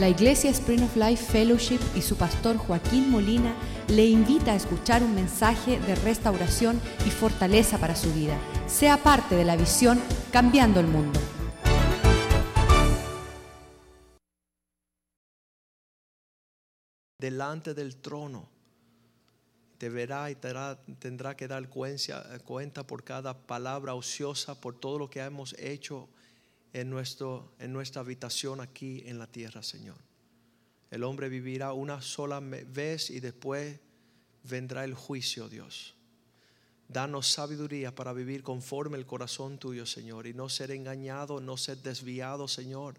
La Iglesia Spring of Life Fellowship y su pastor Joaquín Molina le invita a escuchar un mensaje de restauración y fortaleza para su vida. Sea parte de la visión Cambiando el Mundo. delante del trono. Te verá y tendrá que dar cuenta por cada palabra ociosa, por todo lo que hemos hecho en, nuestro, en nuestra habitación aquí en la tierra, Señor. El hombre vivirá una sola vez y después vendrá el juicio, Dios. Danos sabiduría para vivir conforme el corazón tuyo, Señor, y no ser engañado, no ser desviado, Señor,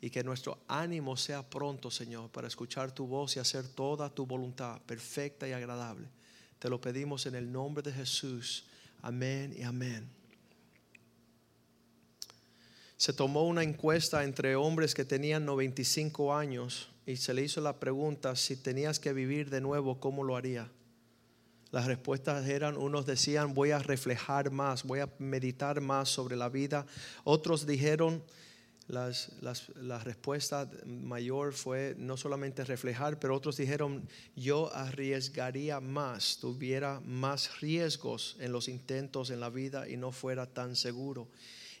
y que nuestro ánimo sea pronto, Señor, para escuchar tu voz y hacer toda tu voluntad perfecta y agradable. Te lo pedimos en el nombre de Jesús. Amén y amén se tomó una encuesta entre hombres que tenían 95 años y se le hizo la pregunta, si tenías que vivir de nuevo, ¿cómo lo haría? Las respuestas eran, unos decían, voy a reflejar más, voy a meditar más sobre la vida. Otros dijeron, las, la respuesta mayor fue no solamente reflejar, pero otros dijeron, yo arriesgaría más, tuviera más riesgos en los intentos en la vida y no fuera tan seguro.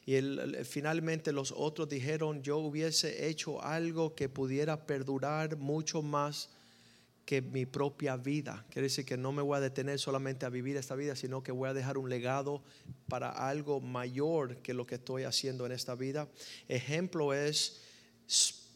Y finalmente los otros dijeron, yo hubiese hecho algo que pudiera perdurar mucho más que mi propia vida. Quiere decir que no me voy a detener solamente a vivir esta vida, sino que voy a dejar un legado para algo mayor que lo que estoy haciendo en esta vida. Ejemplo es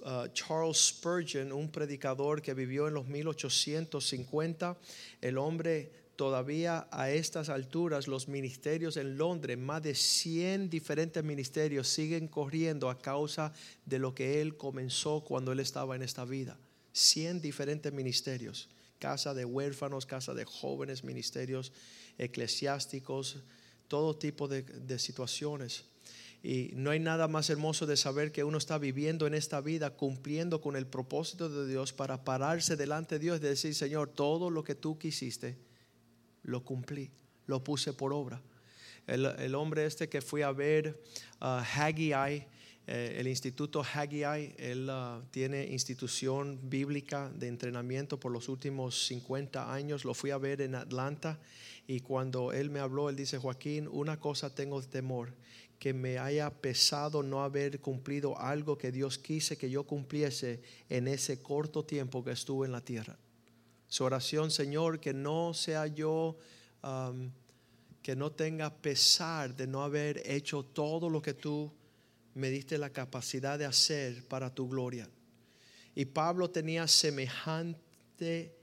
uh, Charles Spurgeon, un predicador que vivió en los 1850. El hombre todavía a estas alturas los ministerios en Londres, más de 100 diferentes ministerios siguen corriendo a causa de lo que él comenzó cuando él estaba en esta vida. 100 diferentes ministerios, casa de huérfanos, casa de jóvenes, ministerios eclesiásticos, todo tipo de, de situaciones. Y no hay nada más hermoso de saber que uno está viviendo en esta vida cumpliendo con el propósito de Dios para pararse delante de Dios y decir, Señor, todo lo que tú quisiste, lo cumplí, lo puse por obra. El, hombre este que fui a ver, uh, Haggai, eh, el Instituto Haggai, él uh, tiene institución bíblica de entrenamiento por los últimos 50 años, lo fui a ver en Atlanta y cuando él me habló, él dice, Joaquín, una cosa tengo temor, que me haya pesado no haber cumplido algo que Dios quise que yo cumpliese en ese corto tiempo que estuve en la tierra. Su oración, Señor, que no sea yo, que no tenga pesar de no haber hecho todo lo que tú me diste la capacidad de hacer para tu gloria. Y Pablo tenía semejante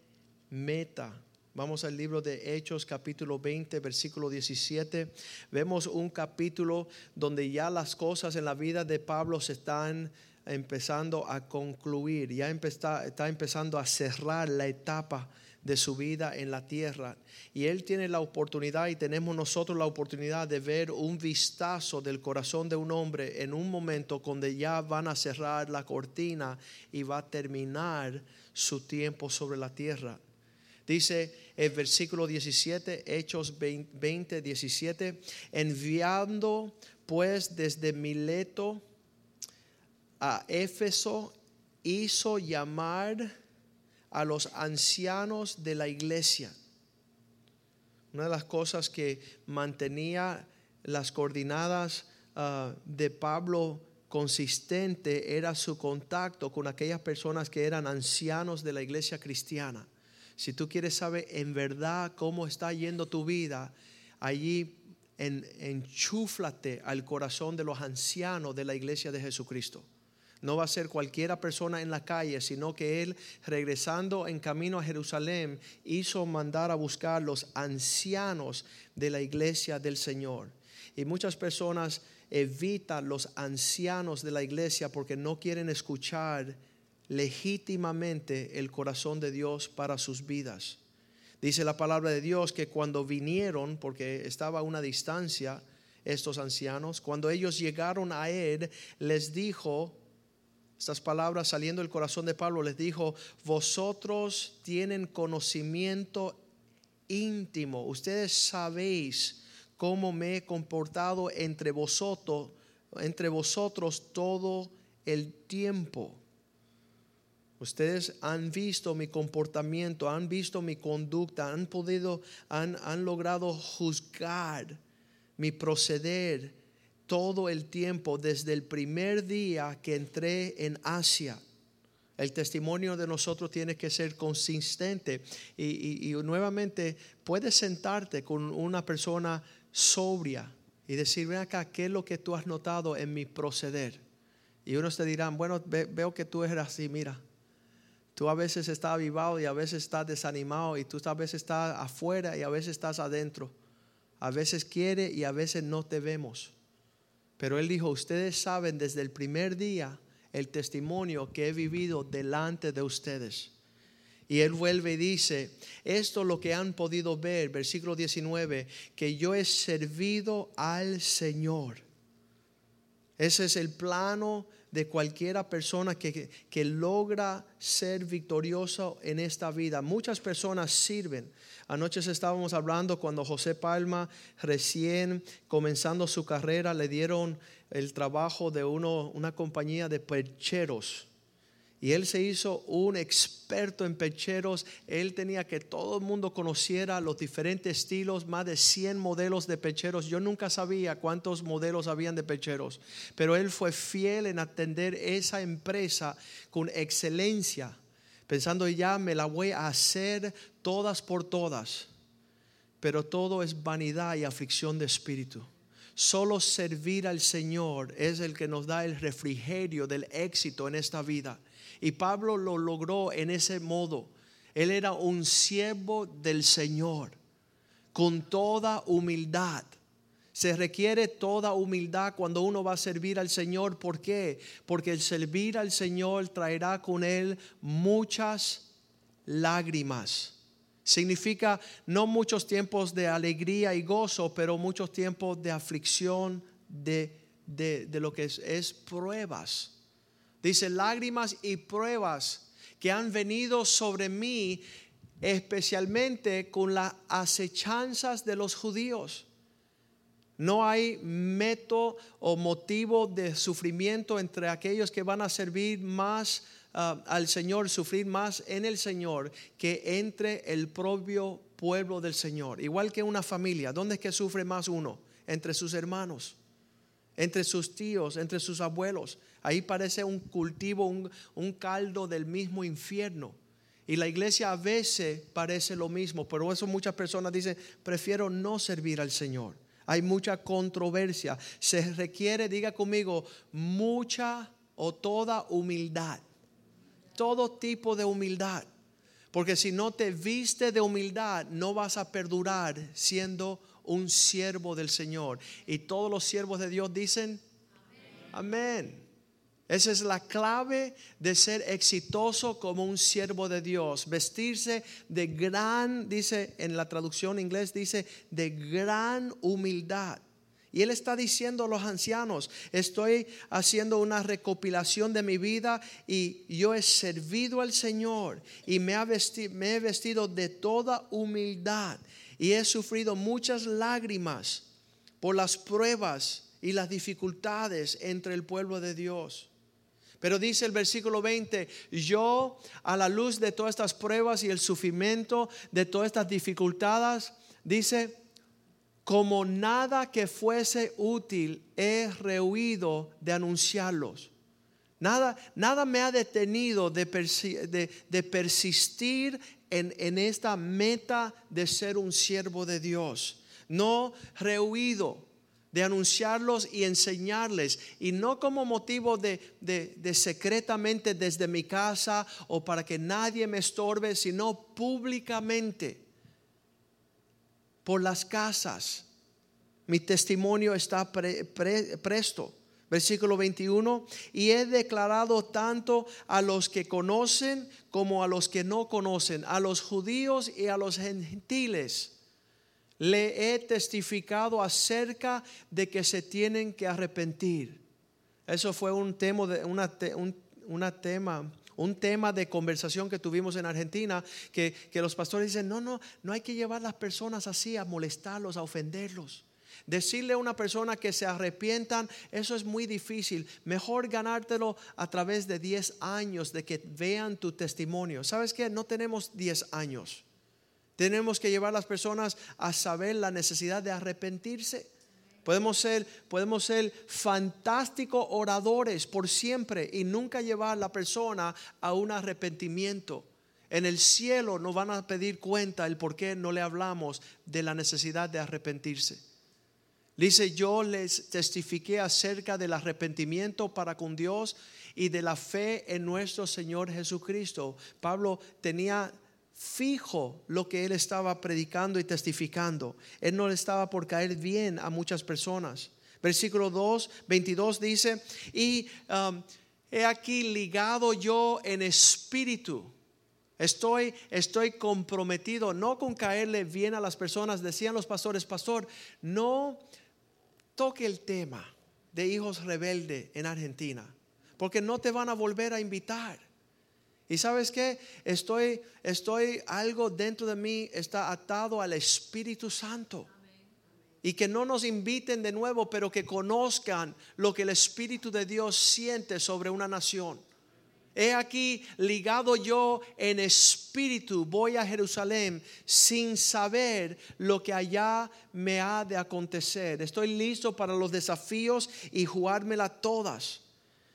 meta. Vamos al libro de Hechos capítulo 20, versículo 17. Vemos un capítulo donde ya las cosas en la vida de Pablo se están empezando a concluir, ya está empezando a cerrar la etapa de su vida en la tierra. Y Él tiene la oportunidad y tenemos nosotros la oportunidad de ver un vistazo del corazón de un hombre en un momento donde ya van a cerrar la cortina y va a terminar su tiempo sobre la tierra. Dice el versículo 17, Hechos 20, 17, enviando pues desde Mileto, a Éfeso hizo llamar a los ancianos de la iglesia. Una de las cosas que mantenía las coordinadas ah, de Pablo consistente era su contacto con aquellas personas que eran ancianos de la iglesia cristiana. Si tú quieres saber en verdad cómo está yendo tu vida, allí en, enchúflate al corazón de los ancianos de la iglesia de Jesucristo. No va a ser cualquiera persona en la calle, sino que él, regresando en camino a Jerusalén, hizo mandar a buscar los ancianos de la iglesia del Señor. Y muchas personas evitan los ancianos de la iglesia porque no quieren escuchar legítimamente el corazón de Dios para sus vidas. Dice la palabra de Dios que cuando vinieron, porque estaba a una distancia, estos ancianos, cuando ellos llegaron a él, les dijo, estas palabras saliendo del corazón de Pablo les dijo, vosotros tienen conocimiento íntimo, ustedes sabéis cómo me he comportado entre vosotros, entre vosotros todo el tiempo. Ustedes han visto mi comportamiento, han visto mi conducta, han podido, han, han logrado juzgar mi proceder todo el tiempo desde el primer día que entré en Asia. El testimonio de nosotros tiene que ser consistente y, nuevamente puedes sentarte con una persona sobria y decir, acá, ¿qué es lo que tú has notado en mi proceder? Y unos te dirán, bueno, veo que tú eres así, mira. Tú a veces estás avivado y a veces estás desanimado y tú a veces estás afuera y a veces estás adentro. A veces quiere y a veces no te vemos. Pero él dijo, ustedes saben desde el primer día el testimonio que he vivido delante de ustedes. Y él vuelve y dice, esto es lo que han podido ver, versículo 19, que yo he servido al Señor. Ese es el plano de cualquiera persona que, que, logra ser victorioso en esta vida. Muchas personas sirven. Anoche estábamos hablando cuando José Palma, recién comenzando su carrera, le dieron el trabajo de uno, una compañía de percheros y él se hizo un experto en pecheros. Él tenía que todo el mundo conociera los diferentes estilos, más de 100 modelos de pecheros. Yo nunca sabía cuántos modelos habían de pecheros, pero él fue fiel en atender esa empresa con excelencia, pensando ya me la voy a hacer todas por todas. Pero todo es vanidad y aflicción de espíritu. Solo servir al Señor es el que nos da el refrigerio del éxito en esta vida. Y Pablo lo logró en ese modo. Él era un siervo del Señor, con toda humildad. Se requiere toda humildad cuando uno va a servir al Señor. ¿Por qué? Porque el servir al Señor traerá con él muchas lágrimas. Significa no muchos tiempos de alegría y gozo, pero muchos tiempos de aflicción, de, de, lo que es pruebas. Dice, lágrimas y pruebas que han venido sobre mí, especialmente con las acechanzas de los judíos. No hay método o motivo de sufrimiento entre aquellos que van a servir más ah, al Señor, sufrir más en el Señor, que entre el propio pueblo del Señor. Igual que una familia, ¿dónde es que sufre más uno? Entre sus hermanos, entre sus tíos, entre sus abuelos. Ahí parece un cultivo, un, caldo del mismo infierno. Y la iglesia a veces parece lo mismo, pero eso muchas personas dicen, prefiero no servir al Señor. Hay mucha controversia. Se requiere, diga conmigo, mucha o toda humildad. Todo tipo de humildad. Porque si no te viste de humildad, no vas a perdurar siendo un siervo del Señor. Y todos los siervos de Dios dicen, amén. Esa es la clave de ser exitoso como un siervo de Dios. Vestirse de gran, dice en la traducción inglés, dice de gran humildad. Y él está diciendo a los ancianos, estoy haciendo una recopilación de mi vida y yo he servido al Señor y me, me he vestido de toda humildad y he sufrido muchas lágrimas por las pruebas y las dificultades entre el pueblo de Dios. Pero dice el versículo 20, yo a la luz de todas estas pruebas y el sufrimiento de todas estas dificultades, dice, como nada que fuese útil he rehuido de anunciarlos. Nada, nada me ha detenido de, persistir en, en, esta meta de ser un siervo de Dios. No rehuido de anunciarlos y enseñarles, y no como motivo de, de, secretamente desde mi casa o para que nadie me estorbe, sino públicamente por las casas. Mi testimonio está presto. Versículo 21, y he declarado tanto a los que conocen como a los que no conocen, a los judíos y a los gentiles le he testificado acerca de que se tienen que arrepentir. Eso fue un tema de, una, un, tema un tema de conversación que tuvimos en Argentina, que, que, los pastores dicen, no, no, no hay que llevar a las personas así, a molestarlos, a ofenderlos. Decirle a una persona que se arrepientan, eso es muy difícil. Mejor ganártelo a través de 10 años de que vean tu testimonio. ¿Sabes qué? No tenemos 10 años. Tenemos que llevar a las personas a saber la necesidad de arrepentirse. Podemos ser, podemos ser fantásticos oradores por siempre y nunca llevar a la persona a un arrepentimiento. En el cielo nos van a pedir cuenta el por qué no le hablamos de la necesidad de arrepentirse. Dice, yo les testifiqué acerca del arrepentimiento para con Dios y de la fe en nuestro Señor Jesucristo. Pablo tenía fijo lo que él estaba predicando y testificando. Él no le estaba por caer bien a muchas personas. Versículo 2, 22 dice, y um, he aquí ligado yo en espíritu. Estoy, estoy comprometido no con caerle bien a las personas. Decían los pastores, pastor, no toque el tema de hijos rebeldes en Argentina, porque no te van a volver a invitar. Y sabes qué? Estoy, estoy, algo dentro de mí está atado al Espíritu Santo. Y que no nos inviten de nuevo, pero que conozcan lo que el Espíritu de Dios siente sobre una nación. He aquí ligado yo en espíritu, voy a Jerusalén sin saber lo que allá me ha de acontecer. Estoy listo para los desafíos y jugármela todas.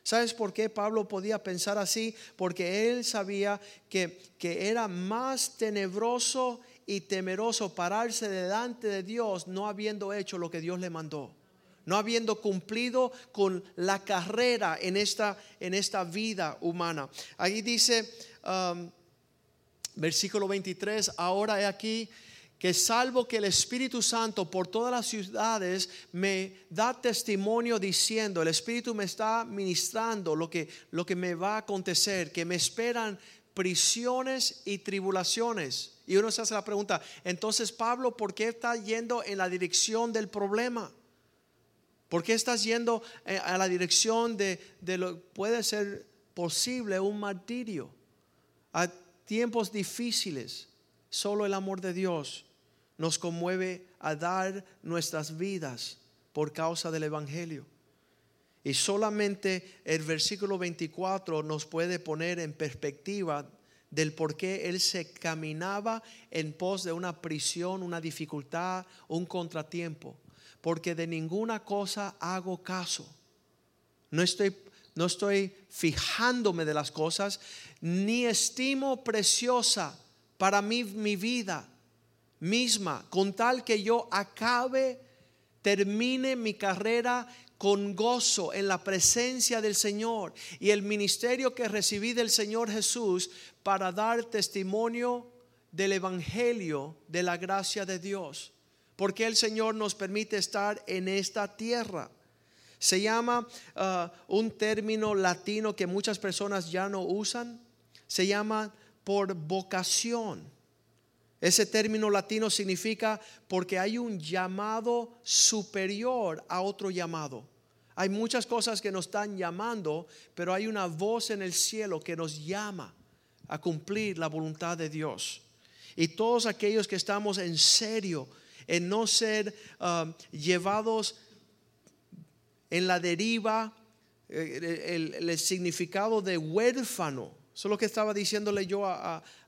¿Sabes por qué Pablo podía pensar así? Porque él sabía que, que era más tenebroso y temeroso pararse delante de Dios no habiendo hecho lo que Dios le mandó no habiendo cumplido con la carrera en esta, en esta vida humana. Ahí dice, um, versículo 23, ahora he aquí que salvo que el Espíritu Santo por todas las ciudades me da testimonio diciendo, el Espíritu me está ministrando lo que, lo que me va a acontecer, que me esperan prisiones y tribulaciones. Y uno se hace la pregunta, entonces Pablo, ¿por qué está yendo en la dirección del problema? ¿Por qué estás yendo eh, a la dirección de, de lo puede ser posible un martirio? A tiempos difíciles, solo el amor de Dios nos conmueve a dar nuestras vidas por causa del Evangelio. Y solamente el versículo 24 nos puede poner en perspectiva del por qué él se caminaba en pos de una prisión, una dificultad, un contratiempo porque de ninguna cosa hago caso. No estoy, no estoy fijándome de las cosas, ni estimo preciosa para mí mi vida misma, con tal que yo acabe, termine mi carrera con gozo en la presencia del Señor y el ministerio que recibí del Señor Jesús para dar testimonio del Evangelio de la gracia de Dios porque el Señor nos permite estar en esta tierra. Se llama uh, un término latino que muchas personas ya no usan, se llama por vocación. Ese término latino significa porque hay un llamado superior a otro llamado. Hay muchas cosas que nos están llamando, pero hay una voz en el cielo que nos llama a cumplir la voluntad de Dios. Y todos aquellos que estamos en serio en no ser um, llevados en la deriva, eh, el, significado de huérfano. Eso es lo que estaba diciéndole yo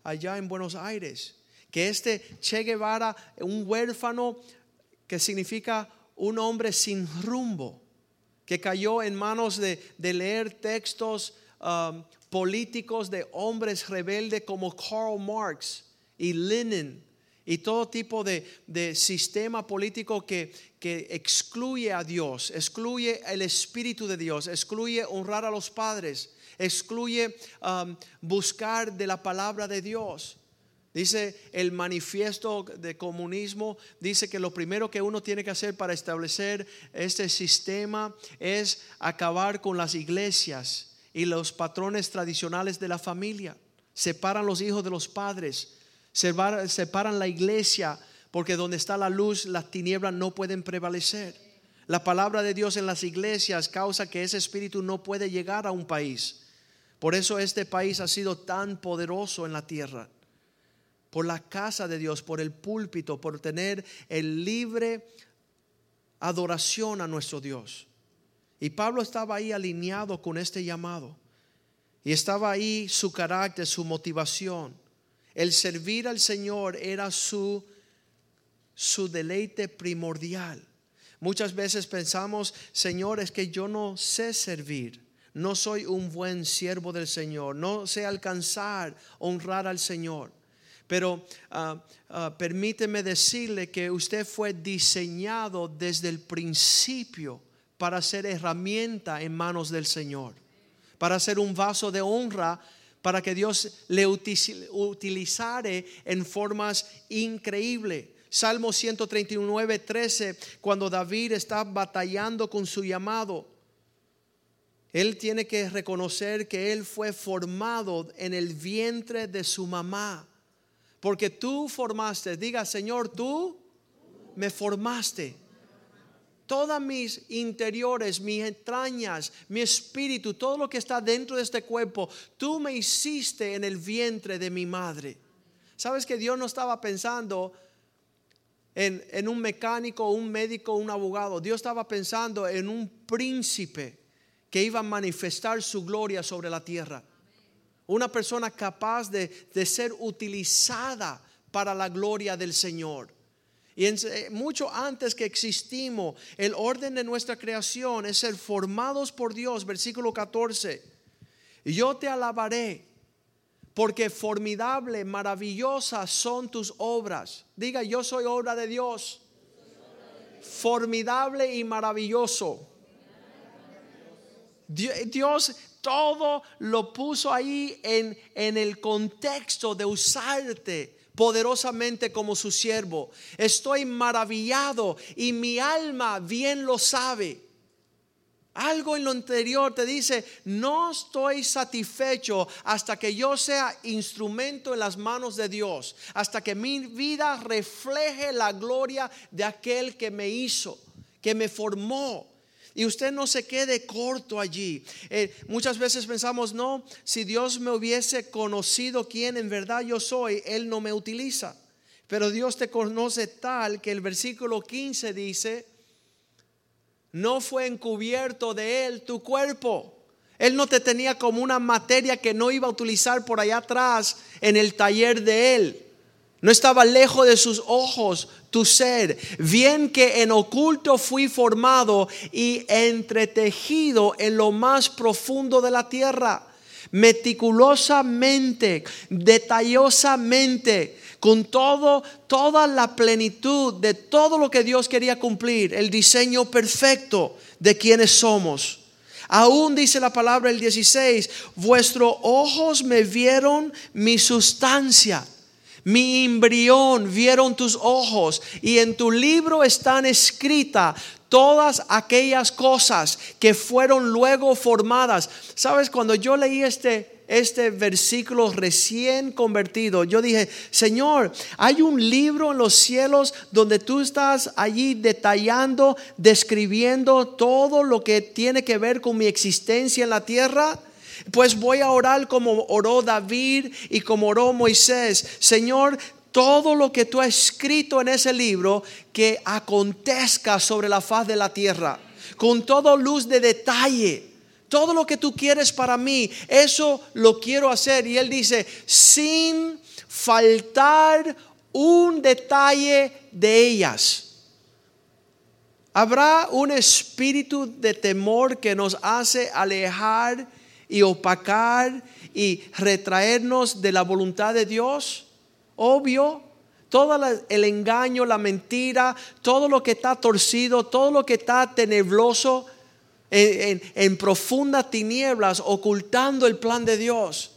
allá en Buenos Aires. Que este Che Guevara, un huérfano que significa un hombre sin rumbo, que cayó en manos de, leer textos um, políticos de hombres rebeldes como Karl Marx y Lenin y todo tipo de, sistema político que, que, excluye a Dios, excluye el Espíritu de Dios, excluye honrar a los padres, excluye um, buscar de la palabra de Dios. Dice el manifiesto de comunismo, dice que lo primero que uno tiene que hacer para establecer este sistema es acabar con las iglesias y los patrones tradicionales de la familia. Separan los hijos de los padres separan la iglesia, porque donde está la luz, las tinieblas no pueden prevalecer. La palabra de Dios en las iglesias causa que ese espíritu no puede llegar a un país. Por eso este país ha sido tan poderoso en la tierra. Por la casa de Dios, por el púlpito, por tener el libre adoración a nuestro Dios. Y Pablo estaba ahí alineado con este llamado. Y estaba ahí su carácter, su motivación. El servir al Señor era su, su deleite primordial. Muchas veces pensamos, Señor, es que yo no sé servir, no soy un buen siervo del Señor, no sé alcanzar, honrar al Señor. Pero ah, ah, permíteme decirle que usted fue diseñado desde el principio para ser herramienta en manos del Señor, para ser un vaso de honra para que Dios le utilizare en formas increíbles. Salmo 139, 13, cuando David está batallando con su llamado, él tiene que reconocer que él fue formado en el vientre de su mamá. Porque tú formaste, diga Señor, tú me formaste. Todas mis interiores, mis entrañas, mi espíritu, todo lo que está dentro de este cuerpo, tú me hiciste en el vientre de mi madre. ¿Sabes que Dios no estaba pensando en, en un mecánico, un médico, un abogado? Dios estaba pensando en un príncipe que iba a manifestar su gloria sobre la tierra. Una persona capaz de, ser utilizada para la gloria del Señor. Y eh, mucho antes que existimos, el orden de nuestra creación es ser formados por Dios, versículo 14. Yo te alabaré, porque formidable, maravillosas son tus obras. Diga, yo soy obra de Dios. Formidable y maravilloso. Dios todo lo puso ahí en, en el contexto de usarte poderosamente como su siervo. Estoy maravillado y mi alma bien lo sabe. Algo en lo anterior te dice, no estoy satisfecho hasta que yo sea instrumento en las manos de Dios, hasta que mi vida refleje la gloria de aquel que me hizo, que me formó. Y usted no se quede corto allí. Eh, muchas veces pensamos, no, si Dios me hubiese conocido quién en verdad yo soy, Él no me utiliza. Pero Dios te conoce tal que el versículo 15 dice, no fue encubierto de Él tu cuerpo. Él no te tenía como una materia que no iba a utilizar por allá atrás en el taller de Él. No estaba lejos de sus ojos tu ser. Bien que en oculto fui formado y entretejido en lo más profundo de la tierra. Meticulosamente, detallosamente, con todo, toda la plenitud de todo lo que Dios quería cumplir, el diseño perfecto de quienes somos. Aún dice la palabra el 16, vuestros ojos me vieron mi sustancia mi embrión vieron tus ojos y en tu libro están escritas todas aquellas cosas que fueron luego formadas. Sabes, cuando yo leí este, este versículo recién convertido, yo dije, Señor, hay un libro en los cielos donde tú estás allí detallando, describiendo todo lo que tiene que ver con mi existencia en la tierra. Pues voy a orar como oró David y como oró Moisés. Señor, todo lo que tú has escrito en ese libro que acontezca sobre la faz de la tierra, con toda luz de detalle. Todo lo que tú quieres para mí, eso lo quiero hacer. Y él dice, sin faltar un detalle de ellas. Habrá un espíritu de temor que nos hace alejar y opacar y retraernos de la voluntad de Dios? Obvio. Todo el engaño, la mentira, todo lo que está torcido, todo lo que está tenebroso, en, en profundas tinieblas, ocultando el plan de Dios.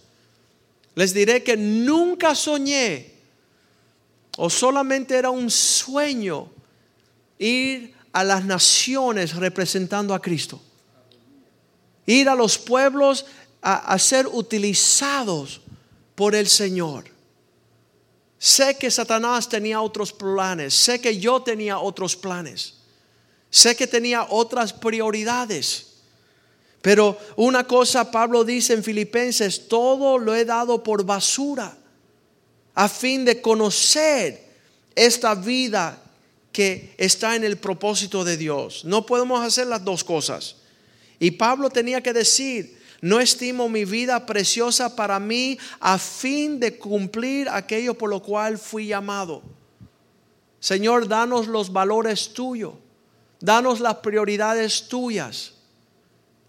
Les diré que nunca soñé, o solamente era un sueño, ir a las naciones representando a Cristo ir a los pueblos a, ser utilizados por el Señor. Sé que Satanás tenía otros planes, sé que yo tenía otros planes, sé que tenía otras prioridades. Pero una cosa Pablo dice en Filipenses, todo lo he dado por basura a fin de conocer esta vida que está en el propósito de Dios. No podemos hacer las dos cosas. Y Pablo tenía que decir, no estimo mi vida preciosa para mí a fin de cumplir aquello por lo cual fui llamado. Señor, danos los valores tuyos, danos las prioridades tuyas,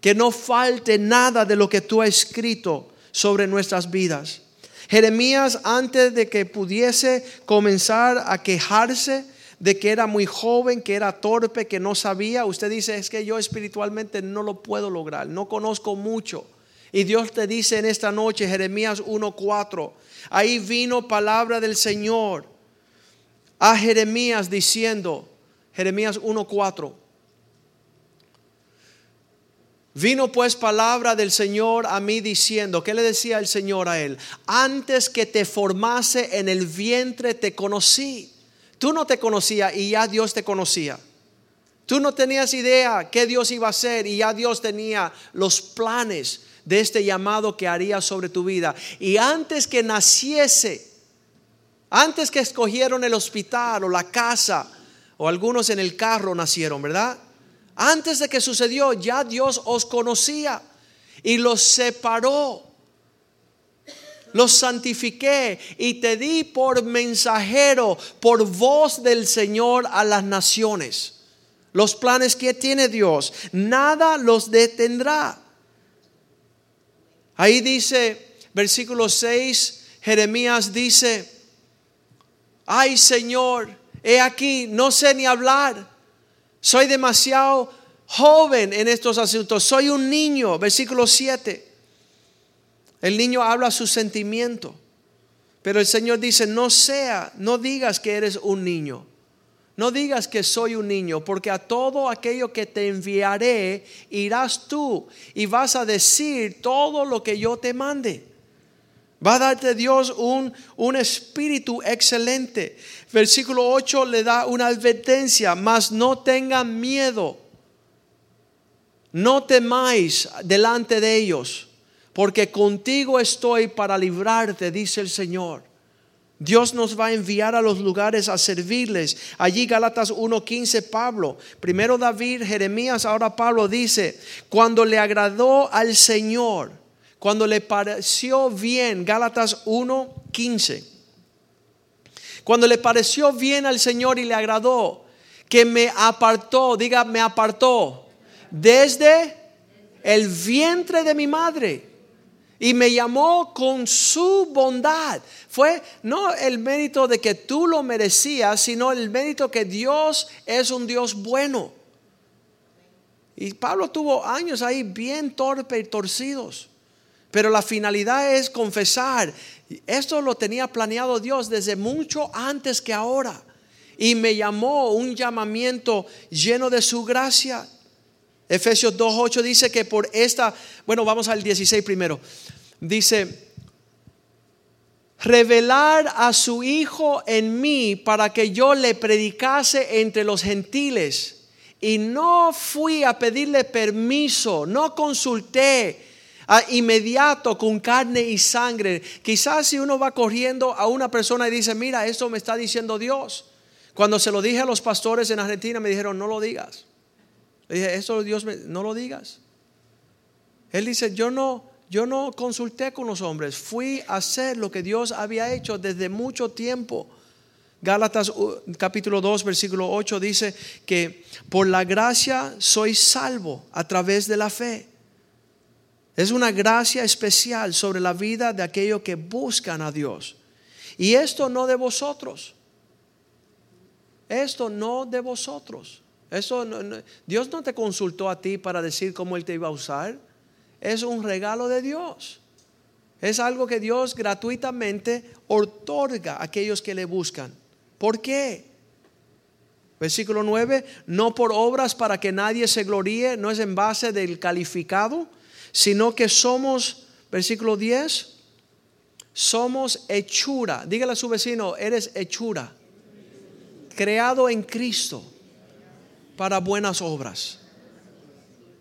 que no falte nada de lo que tú has escrito sobre nuestras vidas. Jeremías, antes de que pudiese comenzar a quejarse de que era muy joven, que era torpe, que no sabía, usted dice, es que yo espiritualmente no lo puedo lograr, no conozco mucho. Y Dios te dice en esta noche, Jeremías 1.4, ahí vino palabra del Señor a Jeremías diciendo, Jeremías 1.4, Vino pues palabra del Señor a mí diciendo, ¿qué le decía el Señor a él? Antes que te formase en el vientre te conocí. Tú no te conocías y ya Dios te conocía. Tú no tenías idea qué Dios iba a hacer y ya Dios tenía los planes de este llamado que haría sobre tu vida. Y antes que naciese, antes que escogieron el hospital o la casa, o algunos en el carro nacieron, ¿verdad? Antes de que sucedió, ya Dios os conocía y los separó. Los santifiqué y te di por mensajero, por voz del Señor a las naciones. Los planes que tiene Dios, nada los detendrá. Ahí dice, versículo 6, Jeremías dice, ay Señor, he aquí, no sé ni hablar soy demasiado joven en estos asuntos. Soy un niño. Versículo 7. El niño habla su sentimiento. Pero el Señor dice, no sea, no digas que eres un niño. No digas que soy un niño, porque a todo aquello que te enviaré irás tú y vas a decir todo lo que yo te mande. Va a darte Dios un, un espíritu excelente. Versículo 8 le da una advertencia, mas no tengan miedo. No temáis delante de ellos, porque contigo estoy para librarte, dice el Señor. Dios nos va a enviar a los lugares a servirles. Allí Gálatas 1.15 Pablo, primero David, Jeremías, ahora Pablo dice, cuando le agradó al Señor, cuando le pareció bien, Gálatas 1.15, cuando le pareció bien al Señor y le agradó, que me apartó, diga, me apartó desde el vientre de mi madre y me llamó con su bondad. Fue no el mérito de que tú lo merecías, sino el mérito que Dios es un Dios bueno. Y Pablo tuvo años ahí bien torpe y torcidos. Pero la finalidad es confesar. Esto lo tenía planeado Dios desde mucho antes que ahora. Y me llamó un llamamiento lleno de su gracia. Efesios 2.8 dice que por esta, bueno, vamos al 16 primero. Dice, revelar a su Hijo en mí para que yo le predicase entre los gentiles. Y no fui a pedirle permiso, no consulté inmediato con carne y sangre. Quizás si uno va corriendo a una persona y dice, mira, esto me está diciendo Dios. Cuando se lo dije a los pastores en Argentina, me dijeron, no lo digas. Le dije, esto Dios, no lo digas. Él dice, yo no, yo no consulté con los hombres, fui a hacer lo que Dios había hecho desde mucho tiempo. Gálatas capítulo 2, versículo 8 dice que por la gracia soy salvo a través de la fe. Es una gracia especial sobre la vida de aquellos que buscan a Dios. Y esto no de vosotros. Esto no de vosotros. Eso Dios no te consultó a ti para decir cómo Él te iba a usar. Es un regalo de Dios. Es algo que Dios gratuitamente otorga a aquellos que le buscan. ¿Por qué? Versículo 9, no por obras para que nadie se gloríe, no es en base del calificado, sino que somos, versículo 10, somos hechura. Dígale a su vecino, eres hechura. Creado en Cristo para buenas obras.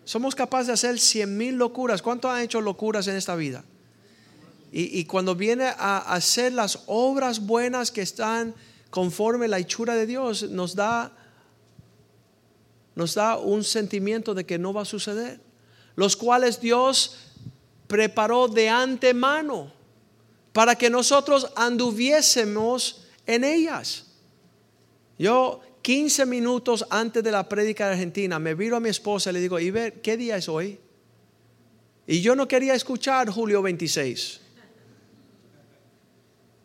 Somos capaces de hacer cien mil locuras. ¿Cuántos han hecho locuras en esta vida? Y, y, cuando viene a hacer las obras buenas que están conforme la hechura de Dios nos da nos da un sentimiento de que no va a suceder, los cuales Dios preparó de antemano para que nosotros anduviésemos en ellas. Yo 15 minutos antes de la prédica de Argentina me viro a mi esposa y le digo, ¿y ver qué día es hoy? Y yo no quería escuchar julio 26.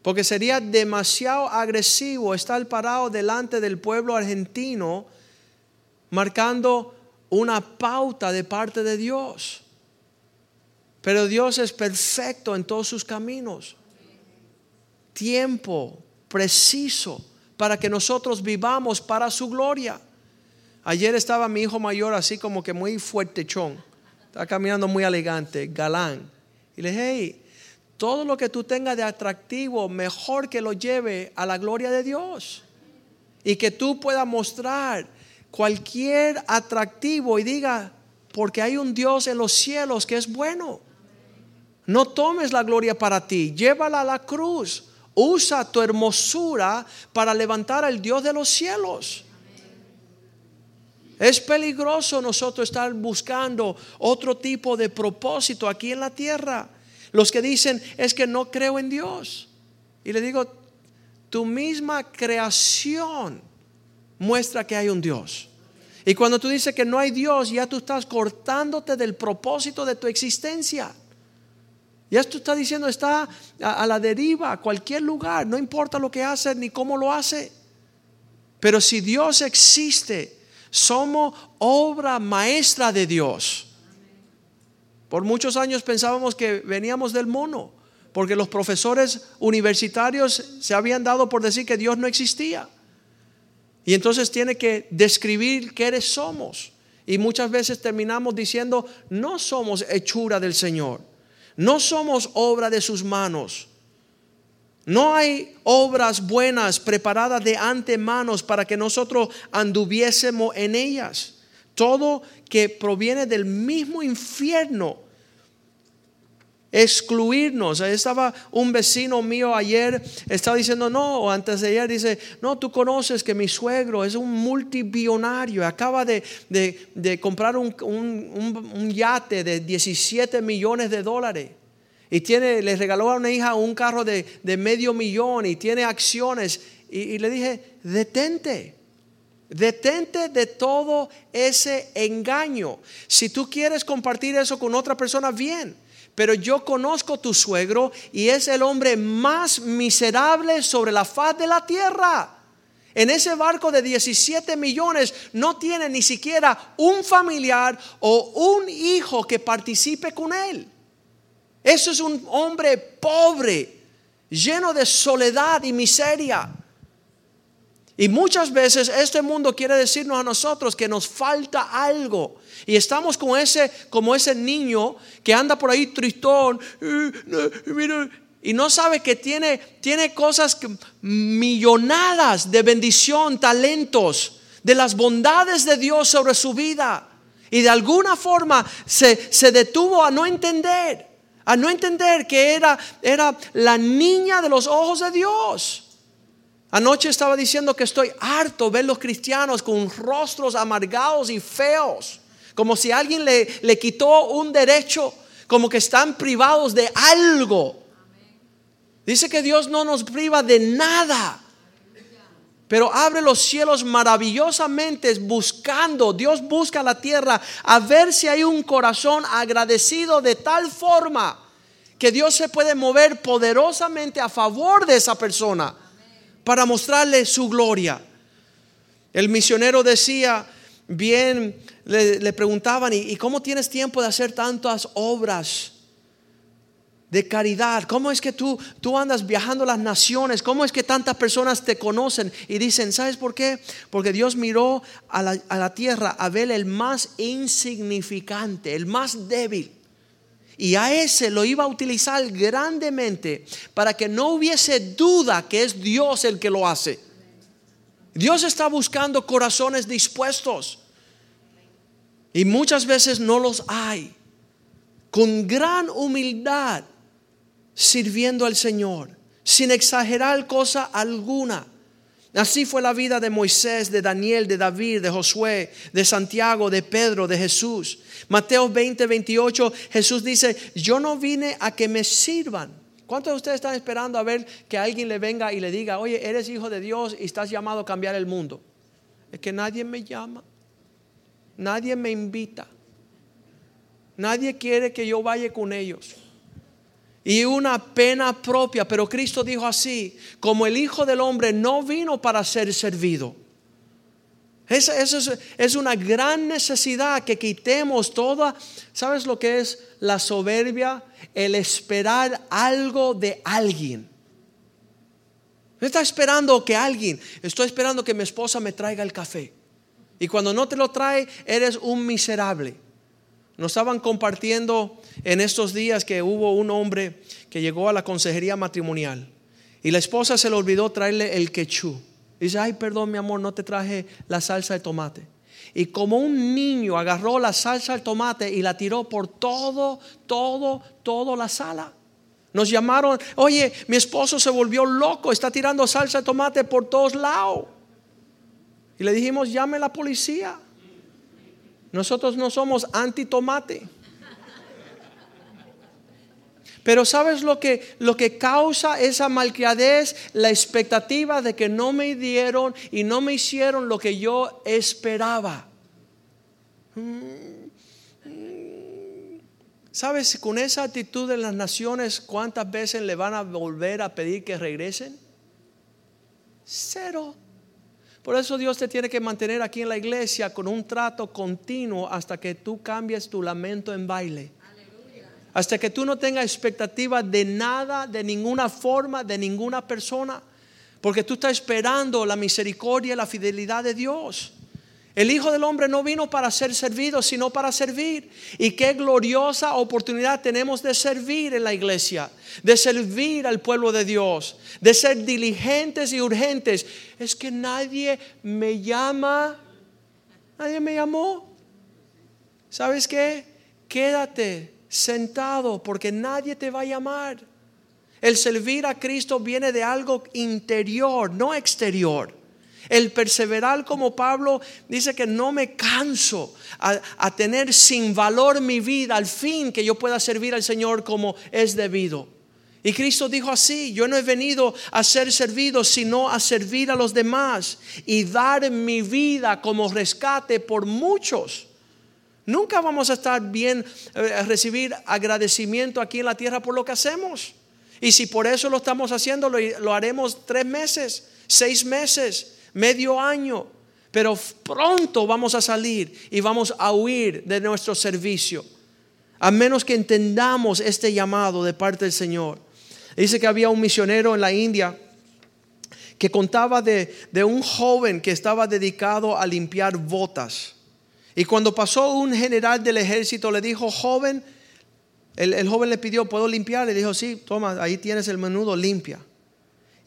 Porque sería demasiado agresivo estar parado delante del pueblo argentino marcando una pauta de parte de Dios. Pero Dios es perfecto en todos sus caminos. Tiempo preciso para que nosotros vivamos para su gloria. Ayer estaba mi hijo mayor así como que muy fuertechón. Está caminando muy elegante, galán. Y le dije, hey, todo lo que tú tengas de atractivo, mejor que lo lleve a la gloria de Dios. Y que tú puedas mostrar cualquier atractivo y diga, porque hay un Dios en los cielos que es bueno. No tomes la gloria para ti, llévala a la cruz. Usa tu hermosura para levantar al Dios de los cielos. Es peligroso nosotros estar buscando otro tipo de propósito aquí en la tierra. Los que dicen es que no creo en Dios. Y le digo, tu misma creación muestra que hay un Dios. Y cuando tú dices que no hay Dios, ya tú estás cortándote del propósito de tu existencia. Ya tú estás diciendo, está a, la deriva, a cualquier lugar, no importa lo que hace ni cómo lo hace. Pero si Dios existe, somos obra maestra de Dios. Por muchos años pensábamos que veníamos del mono, porque los profesores universitarios se habían dado por decir que Dios no existía. Y entonces tiene que describir qué somos. Y muchas veces terminamos diciendo, no somos hechura del Señor, no somos obra de sus manos. No hay obras buenas preparadas de antemano para que nosotros anduviésemos en ellas. Todo que proviene del mismo infierno excluirnos. Estaba un vecino mío ayer, estaba diciendo, no, o antes de ayer dice, no, tú conoces que mi suegro es un multibillonario, acaba de, comprar un, yate de 17 millones de dólares. Y tiene, le regaló a una hija un carro de, medio millón y tiene acciones. y le dije, detente. Detente de todo ese engaño. Si tú quieres compartir eso con otra persona, bien pero yo conozco tu suegro y es el hombre más miserable sobre la faz de la tierra. En ese barco de 17 millones no tiene ni siquiera un familiar o un hijo que participe con él. Eso es un hombre pobre, lleno de soledad y miseria. Y muchas veces este mundo quiere decirnos a nosotros que nos falta algo. Y estamos como ese, como ese niño que anda por ahí tristón y no sabe que tiene, tiene cosas millonadas de bendición, talentos, de las bondades de Dios sobre su vida. Y de alguna forma se, se detuvo a no entender, a no entender que era, era la niña de los ojos de Dios. Anoche estaba diciendo que estoy harto ver los cristianos con rostros amargados y feos como si alguien le, le quitó un derecho, como que están privados de algo. Dice que Dios no nos priva de nada, pero abre los cielos maravillosamente buscando, Dios busca la tierra a ver si hay un corazón agradecido de tal forma que Dios se puede mover poderosamente a favor de esa persona para mostrarle su gloria. El misionero decía, bien le, preguntaban, ¿y, cómo tienes tiempo de hacer tantas obras? de caridad. ¿Cómo es que tú, tú andas viajando las naciones? ¿Cómo es que tantas personas te conocen y dicen, ¿sabes por qué? Porque Dios miró a la, a la tierra a ver el más insignificante, el más débil. Y a ese lo iba a utilizar grandemente para que no hubiese duda que es Dios el que lo hace. Dios está buscando corazones dispuestos. Y muchas veces no los hay. Con gran humildad, sirviendo al Señor, sin exagerar cosa alguna. Así fue la vida de Moisés, de Daniel, de David, de Josué, de Santiago, de Pedro, de Jesús. Mateo 20, 28, Jesús dice, yo no vine a que me sirvan. ¿Cuántos de ustedes están esperando a ver que alguien le venga y le diga, oye, eres hijo de Dios y estás llamado a cambiar el mundo? Es que nadie me llama, nadie me invita, nadie quiere que yo vaya con ellos y una pena propia. Pero Cristo dijo así, como el Hijo del Hombre no vino para ser servido. Eso, es, es, una gran necesidad que quitemos toda, ¿sabes lo que es la soberbia? El esperar algo de alguien. No está esperando que alguien, estoy esperando que mi esposa me traiga el café. Y cuando no te lo trae, eres un miserable. Nos estaban compartiendo en estos días que hubo un hombre que llegó a la consejería matrimonial y la esposa se le olvidó traerle el quechú. Dice, ay, perdón mi amor, no te traje la salsa de tomate. Y como un niño agarró la salsa de tomate y la tiró por todo, todo, todo la sala. Nos llamaron, oye, mi esposo se volvió loco, está tirando salsa de tomate por todos lados. Y le dijimos, llame la policía. Nosotros no somos anti-tomate. Pero ¿sabes lo que, lo que causa esa malcriadez? La expectativa de que no me dieron y no me hicieron lo que yo esperaba. ¿Sabes con esa actitud de las naciones cuántas veces le van a volver a pedir que regresen? Cero. Por eso Dios te tiene que mantener aquí en la iglesia con un trato continuo hasta que tú cambies tu lamento en baile. Hasta que tú no tengas expectativa de nada, de ninguna forma, de ninguna persona. Porque tú estás esperando la misericordia y la fidelidad de Dios. El Hijo del Hombre no vino para ser servido, sino para servir. Y qué gloriosa oportunidad tenemos de servir en la iglesia, de servir al pueblo de Dios, de ser diligentes y urgentes. Es que nadie me llama, nadie me llamó. ¿Sabes qué? Quédate sentado porque nadie te va a llamar. El servir a Cristo viene de algo interior, no exterior. El perseverar como Pablo dice que no me canso a, tener sin valor mi vida al fin que yo pueda servir al Señor como es debido. Y Cristo dijo así, yo no he venido a ser servido, sino a servir a los demás y dar mi vida como rescate por muchos. Nunca vamos a estar bien, eh, recibir agradecimiento aquí en la tierra por lo que hacemos. Y si por eso lo estamos haciendo, lo haremos tres meses, seis meses, medio año, pero pronto vamos a salir y vamos a huir de nuestro servicio, a menos que entendamos este llamado de parte del Señor. Dice que había un misionero en la India que contaba de, un joven que estaba dedicado a limpiar botas. Y cuando pasó un general del ejército, le dijo, joven, el, el joven le pidió, ¿puedo limpiar? Le dijo, sí, toma, ahí tienes el menudo, limpia.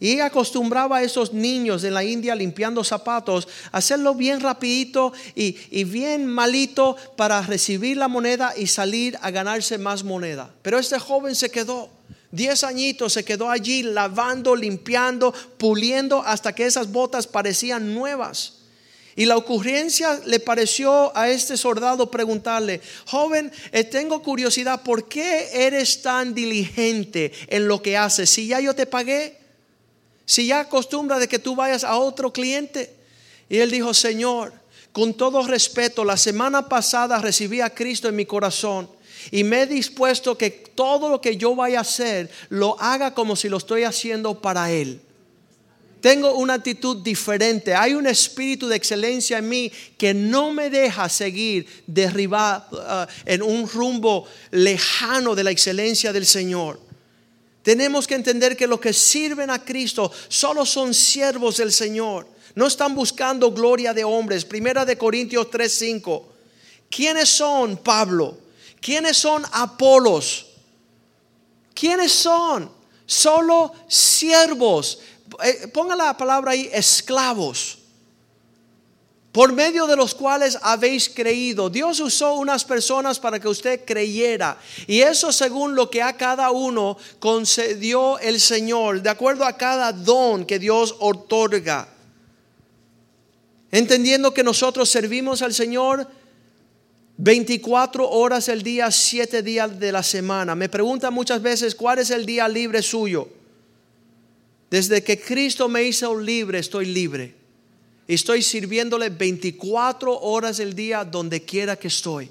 Y acostumbraba a esos niños en la India limpiando zapatos, hacerlo bien rapidito y, y, bien malito para recibir la moneda y salir a ganarse más moneda. Pero este joven se quedó, diez añitos, se quedó allí lavando, limpiando, puliendo hasta que esas botas parecían nuevas. Y la ocurrencia le pareció a este soldado preguntarle, joven, eh, tengo curiosidad, ¿por qué eres tan diligente en lo que haces? Si ya yo te pagué, si ya acostumbra de que tú vayas a otro cliente. Y él dijo, Señor, con todo respeto, la semana pasada recibí a Cristo en mi corazón y me he dispuesto que todo lo que yo vaya a hacer lo haga como si lo estoy haciendo para Él. Tengo una actitud diferente. Hay un espíritu de excelencia en mí que no me deja seguir derribar uh, en un rumbo lejano de la excelencia del Señor. Tenemos que entender que los que sirven a Cristo solo son siervos del Señor. No están buscando gloria de hombres. Primera de Corintios 3:5. ¿Quiénes son Pablo? ¿Quiénes son Apolos? ¿Quiénes son? Solo siervos. Eh, ponga la palabra ahí, esclavos por medio de los cuales habéis creído. Dios usó unas personas para que usted creyera. Y eso según lo que a cada uno concedió el Señor, de acuerdo a cada don que Dios otorga. Entendiendo que nosotros servimos al Señor 24 horas el día, 7 días de la semana. Me preguntan muchas veces cuál es el día libre suyo. Desde que Cristo me hizo libre, estoy libre. Estoy sirviéndole 24 horas el día donde quiera que estoy.